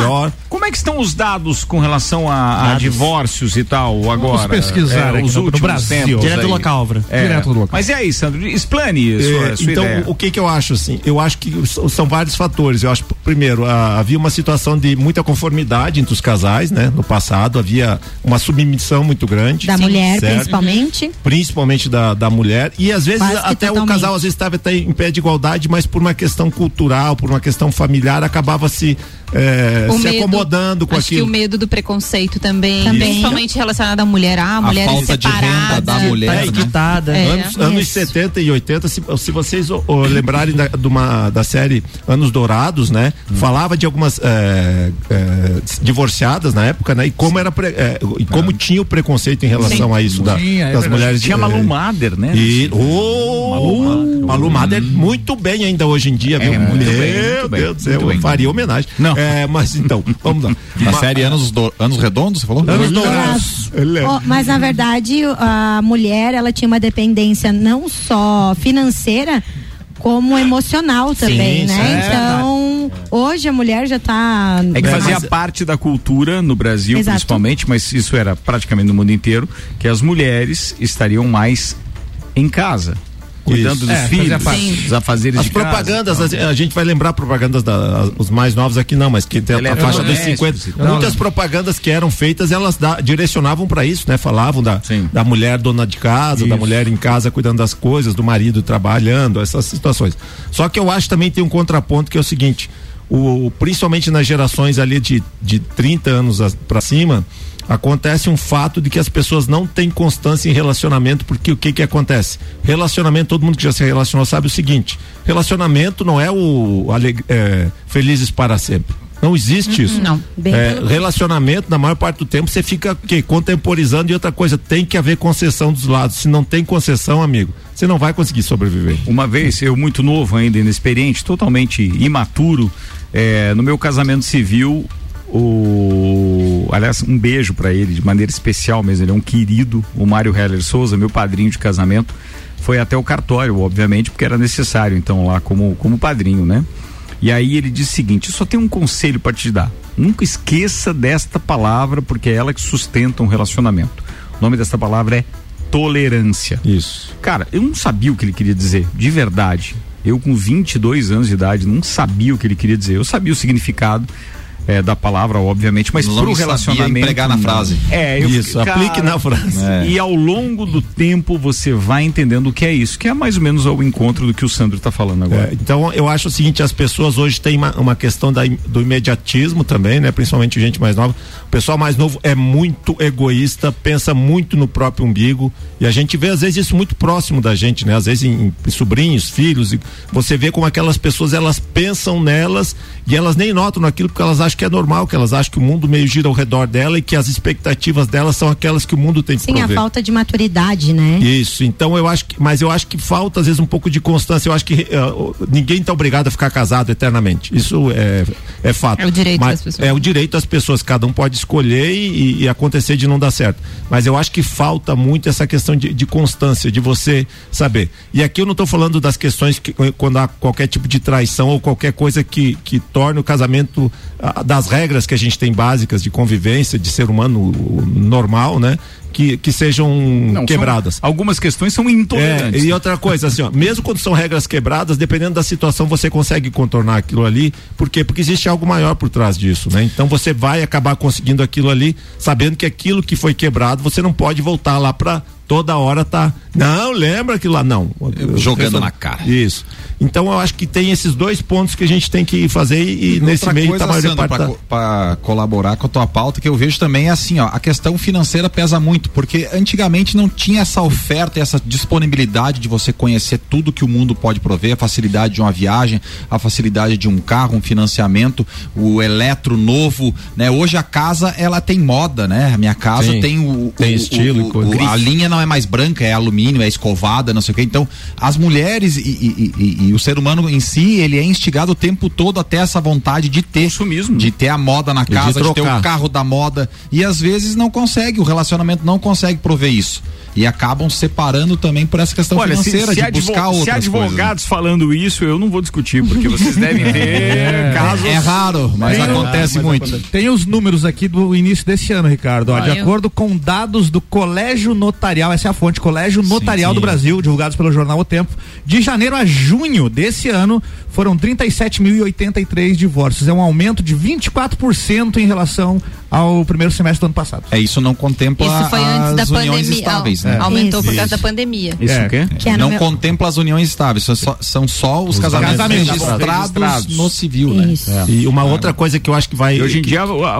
Speaker 2: Como é que estão os dados com relação a, a divórcios e tal agora?
Speaker 6: Vamos pesquisar aqui
Speaker 2: os
Speaker 6: no- no
Speaker 2: últimos
Speaker 6: Brasil.
Speaker 2: tempos
Speaker 4: Direto do local, Álvaro.
Speaker 2: É.
Speaker 6: Direto do local.
Speaker 2: Mas e aí, Sandro? Explane sua,
Speaker 1: É, então,
Speaker 2: ideia.
Speaker 1: o que que eu acho assim? Eu acho que são vários fatores. Eu acho, primeiro, a- havia uma situação de muita conformidade entre os casais, né? No passado havia uma submissão muito grande.
Speaker 3: Da mulher,
Speaker 1: certo?
Speaker 3: principalmente.
Speaker 1: Principalmente da, da mulher. E às vezes
Speaker 3: Quase
Speaker 1: até o casal às vezes estava até em pé de igualdade, mas por uma questão cultural, por uma questão familiar, acabava se,
Speaker 7: O
Speaker 1: se
Speaker 7: medo-
Speaker 1: acomodando com
Speaker 7: acho
Speaker 1: aquilo.
Speaker 7: que o medo do preconceito também,
Speaker 3: Também.
Speaker 7: principalmente relacionado à mulher, ah, mulher
Speaker 5: falta de renda da mulher,
Speaker 4: Tá
Speaker 5: né?
Speaker 7: É.
Speaker 1: Anos, anos
Speaker 3: Isso.
Speaker 1: 70 e 80, se, se vocês o- o lembrarem da, de uma, da série Anos Dourados, né?
Speaker 5: Hum.
Speaker 1: Falava de algumas é, é, divorciadas na época, né? E como era pre- é, e como tinha o preconceito em relação a isso da-
Speaker 6: Tinha, é
Speaker 1: das mulheres.
Speaker 2: Tinha
Speaker 1: é,
Speaker 2: Malu Mader, né?
Speaker 1: E, oh, Malu Mader muito bem ainda hoje em dia, viu?
Speaker 2: É, muito
Speaker 1: Meu
Speaker 2: bem, muito
Speaker 1: Deus do céu,
Speaker 2: muito bem.
Speaker 1: eu faria homenagem.
Speaker 2: Não.
Speaker 1: É, mas então, vamos lá.
Speaker 5: Na
Speaker 1: Ma-
Speaker 5: série Anos, do, Anos Redondos, você falou?
Speaker 1: Anos Dourados. É-
Speaker 3: Ó, mas na verdade a mulher ela tinha uma dependência não só financeira como emocional também,
Speaker 1: Sim,
Speaker 3: né?
Speaker 1: sim.
Speaker 3: Então hoje a mulher já tá
Speaker 2: É que
Speaker 1: É,
Speaker 2: fazia
Speaker 1: mas-
Speaker 2: parte da cultura no Brasil,
Speaker 3: Exato.
Speaker 2: principalmente, mas isso era praticamente no mundo inteiro, que as mulheres estariam mais em casa, cuidando
Speaker 1: Isso.
Speaker 2: dos
Speaker 6: É,
Speaker 2: filhos, dos afazeres
Speaker 1: As
Speaker 2: de casa.
Speaker 1: propagandas, a, a gente vai lembrar propagandas da, os mais novos aqui não, mas que tem a faixa dos
Speaker 2: Eletrodomésticos
Speaker 1: 50.
Speaker 2: e tal.
Speaker 1: Muitas propagandas que eram feitas, elas da- direcionavam para isso, né? Falavam da,
Speaker 2: Sim.
Speaker 1: da mulher dona de casa, da
Speaker 2: Isso.
Speaker 1: mulher em casa cuidando das coisas, do marido trabalhando, essas situações. Só que eu acho também tem um contraponto que é o seguinte, o, principalmente nas gerações ali de, de 30 anos para cima, acontece um fato de que as pessoas não têm constância em relacionamento, porque o que que acontece? Relacionamento, todo mundo que já se relacionou sabe o seguinte: relacionamento não é o é, felizes para sempre. Não existe isso.
Speaker 7: não.
Speaker 3: Bem
Speaker 1: É,
Speaker 3: pelo-
Speaker 1: relacionamento, na maior parte do tempo, você fica o quê? contemporizando e outra coisa, tem que haver concessão dos lados. Se não tem concessão, amigo, você não vai conseguir sobreviver.
Speaker 2: Uma vez, eu muito novo ainda, inexperiente, totalmente imaturo, eh, no meu casamento civil, o. Aliás, um beijo pra ele de maneira especial mesmo. Ele é um querido, o Mário Heller Souza, meu padrinho de casamento. Foi até o cartório, obviamente, porque era necessário, então, lá como, como padrinho, né? E aí ele disse o seguinte: eu só tenho um conselho para te dar. Nunca esqueça desta palavra, porque é ela que sustenta um relacionamento. O nome desta palavra é tolerância.
Speaker 1: Isso.
Speaker 2: Cara, eu não sabia o que ele queria dizer, de verdade. Eu, com 22 anos de idade, não sabia o que ele queria dizer. Eu sabia o significado eh, da palavra, obviamente, mas pro
Speaker 5: sabia
Speaker 2: relacionamento.
Speaker 5: empregar na frase.
Speaker 2: É, eu
Speaker 1: Isso, aplique na frase.
Speaker 5: É.
Speaker 2: E ao longo do tempo você vai entendendo o que é isso, que é mais ou menos ao encontro do que o Sandro está falando agora.
Speaker 1: É, então eu acho o seguinte, as pessoas hoje têm uma, uma questão da, do imediatismo também, né? Principalmente gente mais nova. O pessoal mais novo é muito egoísta, pensa muito no próprio umbigo e a gente vê às vezes isso muito próximo da gente, né? Às vezes em, em sobrinhos, filhos, e você vê como aquelas pessoas elas pensam nelas e elas nem notam naquilo porque elas acham que é normal, que elas acham que o mundo meio gira ao redor dela e que as expectativas delas são aquelas que o mundo tem que
Speaker 3: Sim, a
Speaker 1: prover.
Speaker 3: falta de maturidade, né?
Speaker 1: Isso, então eu acho que, mas eu acho que falta às vezes um pouco de constância. Eu acho que o- ninguém está obrigado a ficar casado eternamente. Isso é, é fato.
Speaker 7: É o direito
Speaker 1: Mas
Speaker 7: das pessoas.
Speaker 1: É o direito das pessoas. Cada um pode escolher e, e acontecer de não dar certo. Mas eu acho que falta muito essa questão de, de constância, de você saber. E aqui eu não estou falando das questões que quando há qualquer tipo de traição ou qualquer coisa que, que torne o casamento das regras que a gente tem básicas de convivência, de ser humano normal, né? Que, que sejam
Speaker 2: Não, são-
Speaker 1: quebradas.
Speaker 2: algumas questões são
Speaker 1: É,
Speaker 2: intolerantes.
Speaker 1: e outra coisa, assim, ó, mesmo quando são regras quebradas, dependendo da situação, você consegue contornar aquilo ali. Por quê? Porque existe algo maior por trás disso, né? Então você vai acabar conseguindo aquilo ali, sabendo que aquilo que foi quebrado, você não pode voltar lá pra toda hora tá. Não, lembra aquilo lá, não.
Speaker 5: Jogando na cara.
Speaker 1: Isso. Então eu acho que tem esses dois pontos que a gente tem que fazer e, e nesse meio
Speaker 5: coisa,
Speaker 1: tá a maioria
Speaker 5: Sandro,
Speaker 1: parte
Speaker 5: pra,
Speaker 1: da-
Speaker 5: colaborar com a tua pauta, que eu vejo também é assim, ó, a questão financeira pesa muito, porque antigamente não tinha essa oferta e essa disponibilidade de você conhecer tudo que o mundo pode prover, a facilidade de uma viagem, a facilidade de um carro, um financiamento, o eletro novo, né? Hoje a casa, ela tem moda, né? A minha casa
Speaker 1: Sim,
Speaker 5: tem o,
Speaker 1: tem
Speaker 5: o-
Speaker 1: estilo
Speaker 5: o-
Speaker 1: e coisa.
Speaker 5: o- a linha não é mais branca, é alumínio, é escovada, não sei o quê. Então, as mulheres e, e- e- e o ser humano em si, ele é instigado o tempo todo até essa vontade de ter.
Speaker 2: Consumismo.
Speaker 5: De ter a moda na
Speaker 1: de
Speaker 5: casa, de, ter
Speaker 1: trocar.
Speaker 5: o carro da moda. E às vezes não consegue, o relacionamento não consegue prover isso. E acabam separando também por essa questão
Speaker 2: Olha, se,
Speaker 5: financeira
Speaker 2: se,
Speaker 5: de
Speaker 2: advo-
Speaker 5: buscar
Speaker 2: se
Speaker 5: outras
Speaker 2: advogados falando isso, eu não vou discutir, porque vocês devem ter casos.
Speaker 5: coisas. É raro, mas
Speaker 6: Tem-
Speaker 5: acontece
Speaker 1: mas
Speaker 5: muito.
Speaker 1: acontece.
Speaker 6: Tem os números aqui do início desse ano, Ricardo. Ó, de
Speaker 7: eu-
Speaker 6: acordo com dados do Colégio Notarial, essa é a fonte, Colégio Notarial
Speaker 1: sim.
Speaker 6: do Brasil, divulgados pelo jornal O Tempo, de janeiro a junho desse ano, foram 37.083 divórcios. É um aumento de 24% em relação ao primeiro semestre do ano passado.
Speaker 5: É, isso não contempla
Speaker 7: Isso foi antes
Speaker 5: as
Speaker 7: da
Speaker 5: uniões
Speaker 7: pandemia.
Speaker 5: estáveis, né?
Speaker 7: Aumentou
Speaker 3: Isso.
Speaker 7: por causa da pandemia.
Speaker 2: Isso
Speaker 6: É.
Speaker 2: o quê?
Speaker 3: Que é
Speaker 5: não
Speaker 3: meu-
Speaker 5: contempla as uniões estáveis, são só, são só os, casamentos,
Speaker 6: casamentos
Speaker 5: registrados,
Speaker 2: registrados.
Speaker 5: no civil, né?
Speaker 3: Isso.
Speaker 1: E uma outra coisa que eu acho que vai.
Speaker 2: E hoje em
Speaker 1: que-
Speaker 2: dia a- a-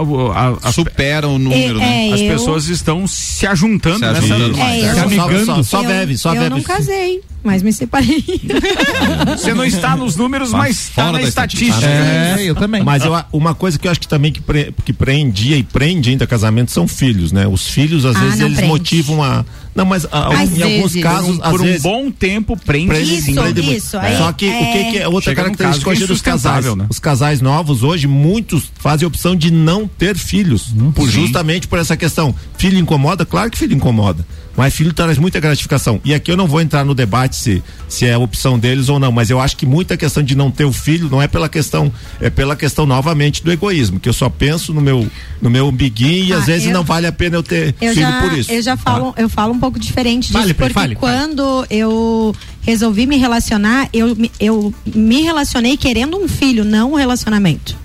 Speaker 2: a- as,
Speaker 5: Superam o número, né?
Speaker 3: É,
Speaker 2: as
Speaker 3: eu-
Speaker 2: pessoas estão se ajuntando
Speaker 5: Se
Speaker 2: nessa.
Speaker 5: ajuntando
Speaker 3: É, eu-
Speaker 1: só, só,
Speaker 6: amigando.
Speaker 1: só, só
Speaker 3: eu,
Speaker 1: bebe, só
Speaker 3: eu
Speaker 1: bebe.
Speaker 3: não casei, mas me separei.
Speaker 2: Você não está nos números,
Speaker 5: Mas
Speaker 2: mas está
Speaker 5: fora
Speaker 2: na estatística.
Speaker 6: É, eu também.
Speaker 1: Mas eu, uma coisa que eu acho que também que, pre, que prendia e prende ainda casamento são filhos, né? Os filhos, às
Speaker 3: Ah,
Speaker 1: vezes, eles
Speaker 3: prende.
Speaker 1: motivam a. Não, mas a-
Speaker 7: Às
Speaker 1: em alguns
Speaker 7: vezes.
Speaker 1: casos,
Speaker 2: Por um, por um
Speaker 1: vezes.
Speaker 2: bom tempo prende.
Speaker 1: prende
Speaker 3: Isso,
Speaker 1: sim, prende muito.
Speaker 3: isso, aí
Speaker 1: Só que o que, que é outra
Speaker 2: Chega
Speaker 1: característica
Speaker 2: que é
Speaker 1: hoje dos casais?
Speaker 2: né?
Speaker 1: Os casais novos hoje, muitos fazem a opção de não ter filhos. por,
Speaker 5: Sim.
Speaker 1: justamente por essa questão. Filho incomoda? Claro que filho incomoda. Mas filho traz muita gratificação. E aqui eu não vou entrar no debate se, se é a opção deles ou não, mas eu acho que muita questão de não ter o filho não é pela questão, é pela questão novamente do egoísmo, que eu só penso no meu, no meu umbiguinho e
Speaker 3: Ah,
Speaker 1: às vezes
Speaker 3: eu-
Speaker 1: não vale a pena eu ter
Speaker 3: Eu
Speaker 1: filho
Speaker 3: já,
Speaker 1: por isso.
Speaker 3: eu já falo, eu falo um pouco diferente disso,
Speaker 6: Fale,
Speaker 3: porque
Speaker 6: fale, fale.
Speaker 3: quando eu resolvi me relacionar, eu, me- eu me relacionei querendo um filho, não um relacionamento.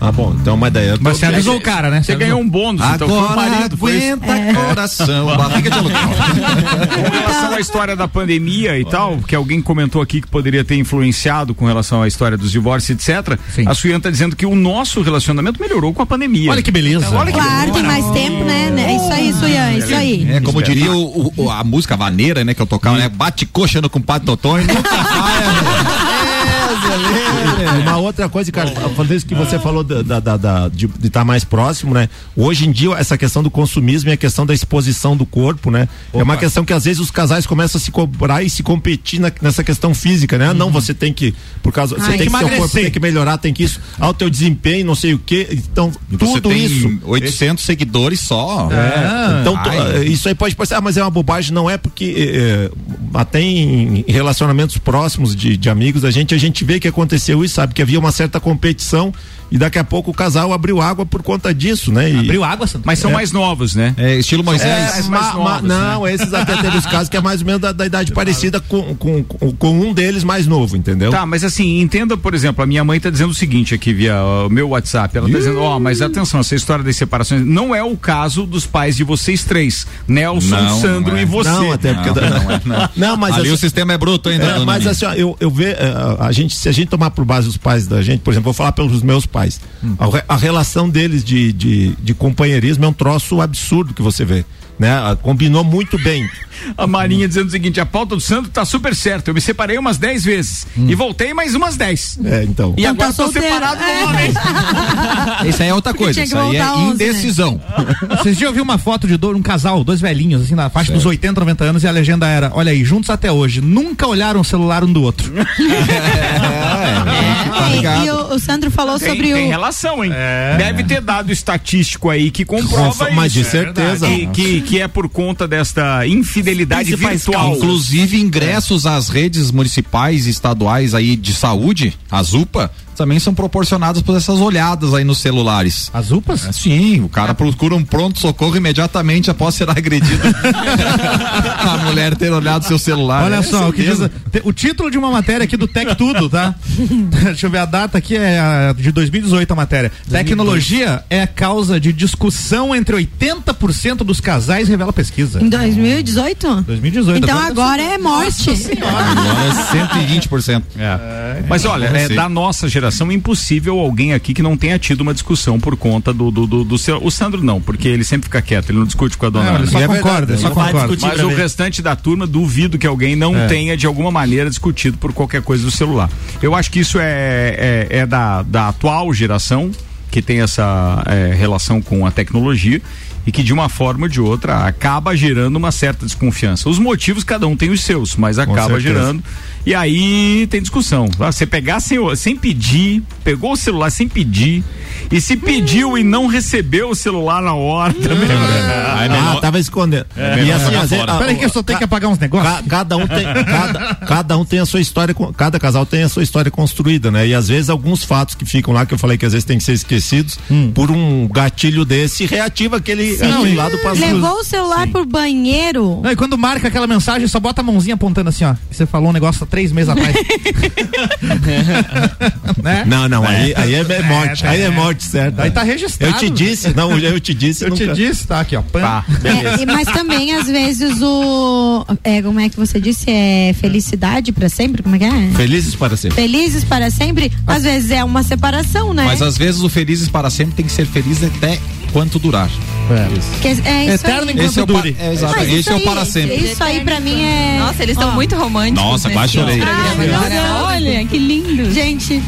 Speaker 1: Ah, bom, então, mas daí
Speaker 6: Mas você avisou o cara, né?
Speaker 2: Você ganhou um bônus, então foi o
Speaker 5: Agora
Speaker 2: marido. Foi isso.
Speaker 5: aguenta coração, barriga de aluguel.
Speaker 2: Com relação à história da pandemia e tal, que alguém comentou aqui que poderia ter influenciado com relação à história dos divórcios, etc.
Speaker 6: Sim.
Speaker 2: A Suiana tá dizendo que o nosso relacionamento melhorou com a pandemia.
Speaker 6: Olha que beleza.
Speaker 2: Olha que
Speaker 3: Claro, tem mais tempo, né? É isso aí, Suyan, isso aí.
Speaker 5: É, como diria o- o- a música vaneira, né, que eu tocava, né? Bate coxa no compadre Totonho, nunca
Speaker 1: Uma outra coisa, cara, falando isso que você falou da, da- da- de estar mais próximo, né? Hoje em dia, essa questão do consumismo e a questão da exposição do corpo, né? É uma questão que às vezes os casais começam a se cobrar e se competir na- nessa questão física, né? Não, você tem que, por causa, você
Speaker 3: Ai,
Speaker 1: tem que, seu corpo tem que melhorar, tem que isso, ao teu desempenho, não sei o quê. Então,
Speaker 5: você
Speaker 1: tudo isso.
Speaker 5: 800 seguidores só.
Speaker 1: É, então,
Speaker 5: Ai.
Speaker 1: eh, isso aí pode parecer, ah, mas é uma bobagem, não é porque eh, até em relacionamentos próximos de, de amigos da gente, a gente vê que aconteceu isso, sabe? Que havia uma certa competição e daqui a pouco o casal abriu água por conta disso, né? E,
Speaker 6: Abriu água, Santo.
Speaker 2: Mas são mais novos, né?
Speaker 5: É, estilo Moisés.
Speaker 1: é,
Speaker 2: mais
Speaker 1: ma- ma-
Speaker 2: novos,
Speaker 1: não, esses até teve os casos que é mais ou menos da, da idade parecida com, com, com, com um deles mais novo, entendeu?
Speaker 2: Tá, mas assim, entenda, por exemplo, a minha mãe tá dizendo o seguinte aqui via o meu WhatsApp. Ela tá dizendo, ó, mas atenção, essa história das separações não é o caso dos pais de vocês três. Nelson,
Speaker 5: Não,
Speaker 2: Sandro
Speaker 5: não é.
Speaker 2: e você.
Speaker 1: Não, até porque.
Speaker 5: Não, não é, não.
Speaker 1: Não, mas
Speaker 5: Ali
Speaker 1: assim-
Speaker 5: o sistema é bruto ainda,
Speaker 1: É, mas assim, ó, eu, eu ver, eh, a gente, se a gente tomar por base os pais da gente, por exemplo, vou falar pelos meus pais, a, re- a relação deles de, de, de companheirismo é um troço absurdo que você vê, né? Ah, Combinou muito bem.
Speaker 2: A Marinha dizendo o seguinte: a pauta do Sandro tá super certa. Eu me separei umas 10 vezes e voltei mais umas 10.
Speaker 1: É, então.
Speaker 2: E
Speaker 3: Então
Speaker 2: agora
Speaker 3: tá
Speaker 2: tô
Speaker 3: solteiro.
Speaker 2: separado
Speaker 3: É.
Speaker 2: novamente.
Speaker 5: Isso aí é outra coisa. Isso aí é
Speaker 3: voltar 11, né?
Speaker 5: indecisão.
Speaker 6: Vocês já ouviram uma foto de um casal, dois velhinhos, assim, na faixa dos 80, 90 anos, e a legenda era: olha aí, juntos até hoje, nunca olharam o celular um do outro.
Speaker 5: Tá
Speaker 3: É, e o, o Sandro falou
Speaker 2: Tem,
Speaker 3: sobre
Speaker 2: tem
Speaker 3: o.
Speaker 2: relação, hein? Deve ter dado estatístico aí que comprova
Speaker 1: Com- mas de certeza.
Speaker 2: Que, que, que é por conta desta infidelidade virtual.
Speaker 5: Inclusive, ingressos às redes municipais e estaduais aí de saúde, as UPA, também são proporcionados por essas olhadas aí nos celulares.
Speaker 6: As UPAs?
Speaker 5: Sim, o cara procura um pronto-socorro imediatamente após ser agredido. a mulher ter olhado seu celular.
Speaker 6: Olha
Speaker 5: É
Speaker 6: só, o que diz, o título de uma matéria aqui do Tec Tudo, tá? Deixa eu ver a data aqui, é a de 2018 a matéria. Tecnologia é a causa de discussão entre 80% dos casais, revela pesquisa.
Speaker 3: Em 2018?
Speaker 6: 2018.
Speaker 3: Então agora é morte.
Speaker 5: Agora é 120%.
Speaker 2: Mas olha, é da nossa geração impossível alguém aqui que não tenha tido uma discussão por conta do, do, do, do seu. O Sandro não, porque ele sempre fica quieto, ele não discute com a dona
Speaker 6: Não, ele só
Speaker 1: É
Speaker 6: concorda, ele só
Speaker 1: não vai
Speaker 6: concorda.
Speaker 2: Mas o restante da turma, duvido que alguém não
Speaker 6: É.
Speaker 2: tenha, de alguma maneira, discutido por qualquer coisa do celular. Eu acho que isso é, é, é da, da atual geração, que tem essa é, relação com a tecnologia. e que de uma forma ou de outra acaba gerando uma certa desconfiança. Os motivos cada um tem os seus, mas acaba gerando. E aí tem discussão. Ah, Você pegar sem, sem pedir, pegou o celular sem pedir, e se pediu e não recebeu o celular na hora também.
Speaker 1: Ah, tava escondendo.
Speaker 2: É,
Speaker 1: e assim,
Speaker 2: melhor
Speaker 1: às vezes, ah,
Speaker 6: Peraí que eu só tenho que apagar uns negócios.
Speaker 1: Ca- Cada um tem, cada, cada um tem a sua história, cada casal tem a sua história construída, né? E às vezes alguns fatos que ficam lá, que eu falei que às vezes tem que ser esquecidos, por um gatilho desse, reativa aquele, aquele lado pra
Speaker 3: Levou o celular pro banheiro.
Speaker 6: Não, e quando marca aquela mensagem, só bota a mãozinha apontando assim, ó. Você falou um negócio três meses atrás. né?
Speaker 1: Não, não, aí, aí é, é morte, aí é morte, certo.
Speaker 6: Aí tá registrado.
Speaker 1: Eu te disse, não, eu te disse.
Speaker 6: Eu te
Speaker 1: nunca-
Speaker 6: disse, tá aqui, ó. Pã.
Speaker 1: Tá,
Speaker 3: É,
Speaker 1: beleza.
Speaker 3: mas também, às vezes, o. É, como é que você disse? É felicidade pra sempre? Como é que é?
Speaker 1: Felizes para sempre.
Speaker 3: Felizes para sempre? Às vezes é uma separação, né?
Speaker 5: Mas às vezes o felizes para sempre tem que ser feliz até quanto durar.
Speaker 3: Que é isso
Speaker 6: Eterno
Speaker 3: aí.
Speaker 6: enquanto
Speaker 5: Esse é o
Speaker 6: dure.
Speaker 5: é, exato,
Speaker 3: Mas
Speaker 5: esse
Speaker 3: isso
Speaker 5: é o
Speaker 3: aí-
Speaker 5: para sempre.
Speaker 3: Isso aí pra mim é.
Speaker 7: Nossa, eles estão muito românticos.
Speaker 5: Nossa, quase chorei.
Speaker 3: Deus.
Speaker 7: Olha, que lindo.
Speaker 3: Gente,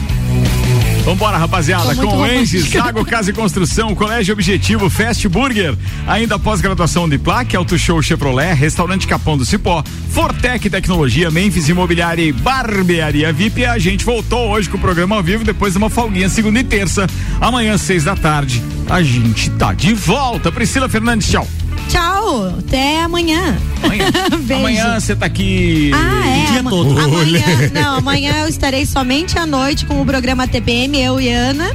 Speaker 2: Vambora, rapaziada,
Speaker 3: muito
Speaker 2: com. Enzi, Zago Casa e Construção, Colégio Objetivo, Fast Burger, ainda pós-graduação de Plaque, Auto Show Chevrolet, Restaurante Capão do Cipó, Fortec Tecnologia, Memphis Imobiliária e Barbearia VIP. A gente voltou hoje com o programa ao vivo, depois de uma folguinha segunda e terça. Amanhã, seis da tarde, a gente tá de volta. Priscila Fernandes, tchau.
Speaker 3: Tchau. Até amanhã.
Speaker 2: Amanhã, você tá aqui
Speaker 3: Ah, é.
Speaker 2: o dia todo.
Speaker 3: Amanhã, não, amanhã eu estarei somente à noite com o programa TPM, eu e Ana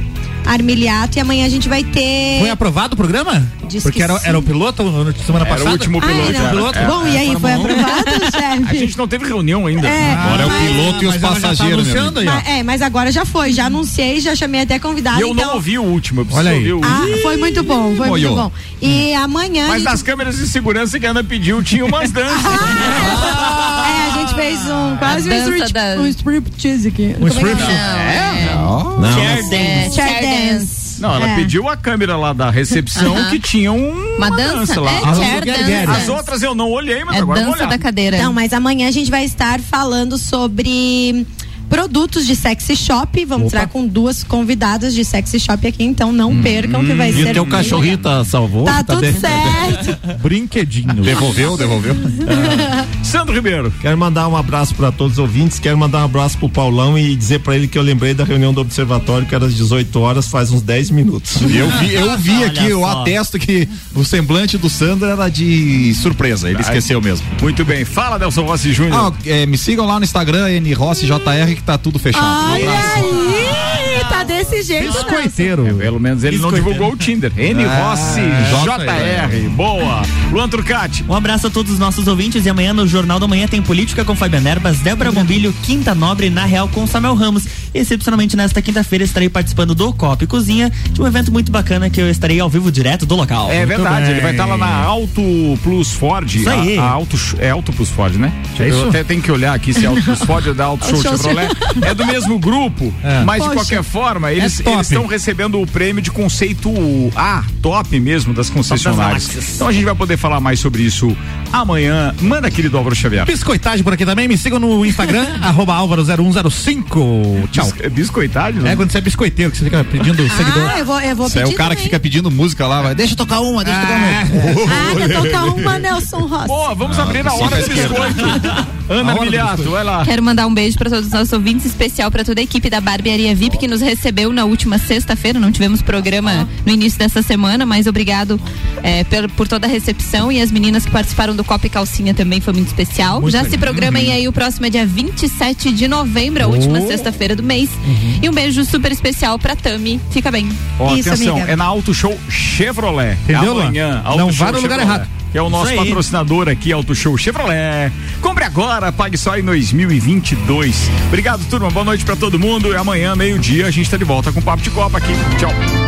Speaker 3: Armiliato, e amanhã a gente vai ter.
Speaker 6: Foi aprovado o programa?
Speaker 3: Diz
Speaker 6: Porque
Speaker 3: que
Speaker 6: era,
Speaker 3: sim.
Speaker 6: era o piloto no- semana
Speaker 2: Era o
Speaker 6: passada?
Speaker 2: último
Speaker 3: Ah,
Speaker 2: piloto.
Speaker 3: era.
Speaker 6: piloto?
Speaker 2: É.
Speaker 3: Bom, e aí, foi aprovado,
Speaker 2: A
Speaker 3: chefe?
Speaker 2: gente não teve reunião ainda.
Speaker 3: É,
Speaker 5: Agora é o
Speaker 3: mas-
Speaker 5: piloto e os
Speaker 6: Mas tá
Speaker 5: passageiros. amigo.
Speaker 6: aí.
Speaker 3: Mas- é, mas agora já foi, já anunciei, já chamei até convidado.
Speaker 2: E eu
Speaker 3: então...
Speaker 2: não ouvi o último, eu preciso
Speaker 6: Olha aí.
Speaker 2: ouvir o
Speaker 3: Ah,
Speaker 2: último.
Speaker 3: foi muito bom, foi
Speaker 5: Boiou.
Speaker 3: muito bom. E amanhã. a
Speaker 2: Mas
Speaker 3: gente-
Speaker 2: nas câmeras de segurança que a Ana pediu, tinha umas danças.
Speaker 3: É, a gente fez um quase um
Speaker 7: dança
Speaker 3: strip,
Speaker 7: da-
Speaker 3: um striptease aqui.
Speaker 6: Um
Speaker 3: Como é é?
Speaker 7: Não,
Speaker 1: Não.
Speaker 4: Chair dance.
Speaker 3: Chair dance.
Speaker 2: Não, ela
Speaker 3: É.
Speaker 2: pediu a câmera lá da recepção
Speaker 7: Aham.
Speaker 2: que tinha um,
Speaker 7: Uma dança?
Speaker 2: lá.
Speaker 7: É,
Speaker 2: As,
Speaker 7: chair dance.
Speaker 2: as outras eu não olhei, mas
Speaker 7: É
Speaker 2: agora eu vou
Speaker 7: dança
Speaker 2: olhar.
Speaker 7: da cadeira.
Speaker 3: Não, mas amanhã a gente vai estar falando sobre produtos de sexy shop. Vamos
Speaker 6: Opa.
Speaker 3: estar com duas convidadas de sexy shop aqui, então não percam que vai
Speaker 1: E
Speaker 3: ser.
Speaker 1: o teu cachorrinho
Speaker 3: legal.
Speaker 1: tá salvou?
Speaker 3: Tá, tudo
Speaker 1: bem?
Speaker 3: certo.
Speaker 6: Brinquedinho.
Speaker 5: Devolveu, devolveu.
Speaker 2: Sandro Ribeiro.
Speaker 1: Quero mandar um abraço para todos os ouvintes, quero mandar um abraço pro Paulão e dizer para ele que eu lembrei da reunião do observatório que era às 18 horas, faz uns 10 minutos.
Speaker 5: Eu vi, eu vi aqui, eu atesto que o semblante do Sandro era de surpresa. Ele esqueceu mesmo.
Speaker 2: Muito bem. Fala, Nelson Rossi Júnior.
Speaker 5: Ah, é, me sigam lá no Instagram, NRossiJR, que tá tudo fechado. Um
Speaker 3: Olha
Speaker 5: abraço.
Speaker 3: aí, desse jeito, Nelson.
Speaker 6: Biscoiteiro.
Speaker 2: Pelo menos ele não divulgou o Tinder. N
Speaker 5: Ah,
Speaker 2: Rossi
Speaker 5: JR.
Speaker 2: JR. Boa. Luan Turcati.
Speaker 4: Um abraço a todos os nossos ouvintes e amanhã no Jornal da Manhã tem Política com Fabiana Erbas, Débora Bombilho, Quinta Nobre na Real com Samuel Ramos. E excepcionalmente nesta quinta-feira estarei participando do Copa e Cozinha, de um evento muito bacana que eu estarei ao vivo direto do local.
Speaker 2: É verdade,
Speaker 6: bem.
Speaker 2: ele vai estar lá na Auto Plus Ford.
Speaker 4: Isso aí.
Speaker 2: A, a Auto, é Auto Plus Ford, né?
Speaker 6: É
Speaker 2: Eu
Speaker 6: isso?
Speaker 2: até tenho que olhar aqui se é Auto Plus Ford ou da Auto Show
Speaker 3: Show
Speaker 2: Chevrolet. É do mesmo grupo,
Speaker 6: É.
Speaker 2: mas de
Speaker 3: Poxa.
Speaker 2: qualquer forma, eles
Speaker 6: É
Speaker 2: estão recebendo o prêmio de conceito A, top mesmo das concessionárias. Então a gente vai poder falar mais sobre isso amanhã. Manda, querido Álvaro Xavier.
Speaker 6: Biscoitagem por aqui também. Me sigam no Instagram, arroba Álvaro0105. Tchau.
Speaker 2: Bis- Biscoitagem? né?
Speaker 6: É quando você é biscoiteiro, que você fica pedindo seguidor.
Speaker 3: Ah, eu vou, eu vou
Speaker 5: Você é o cara que
Speaker 3: também.
Speaker 5: fica pedindo música lá, vai. Deixa eu tocar uma, deixa eu tocar uma.
Speaker 3: Ah, quer tocar uma, Nelson Rossi.
Speaker 2: Boa, vamos abrir na hora do
Speaker 5: tempo.
Speaker 2: biscoito. Ana Milhato, vai lá.
Speaker 7: Quero mandar um beijo para todos os nossos ouvintes, especial para toda a equipe da Barbearia VIP que nos recebeu na última sexta-feira. Não tivemos programa no início dessa semana, mas obrigado é, per- por toda a recepção e as meninas que participaram do Copa e Calcinha também foi muito especial.
Speaker 6: Muito
Speaker 7: Já
Speaker 6: legal.
Speaker 7: se programem aí, o próximo é dia 27 de novembro, a última
Speaker 6: Oh.
Speaker 7: sexta-feira do mês.
Speaker 2: Uhum.
Speaker 7: E um beijo super especial para Tami. Fica bem.
Speaker 2: Ó,
Speaker 3: Isso,
Speaker 2: atenção,
Speaker 3: amiga.
Speaker 2: é na Auto Show Chevrolet.
Speaker 6: Entendeu?
Speaker 2: Amanhã, Auto
Speaker 6: Não
Speaker 2: Show
Speaker 6: vá no lugar
Speaker 2: Chevrolet,
Speaker 6: errado.
Speaker 2: Que é o nosso patrocinador aqui, Auto Show Chevrolet. Compre agora, pague só em 2022. Obrigado, turma. Boa noite pra todo mundo. E amanhã, meio-dia, a gente tá de volta com o Papo de Copa aqui. Tchau.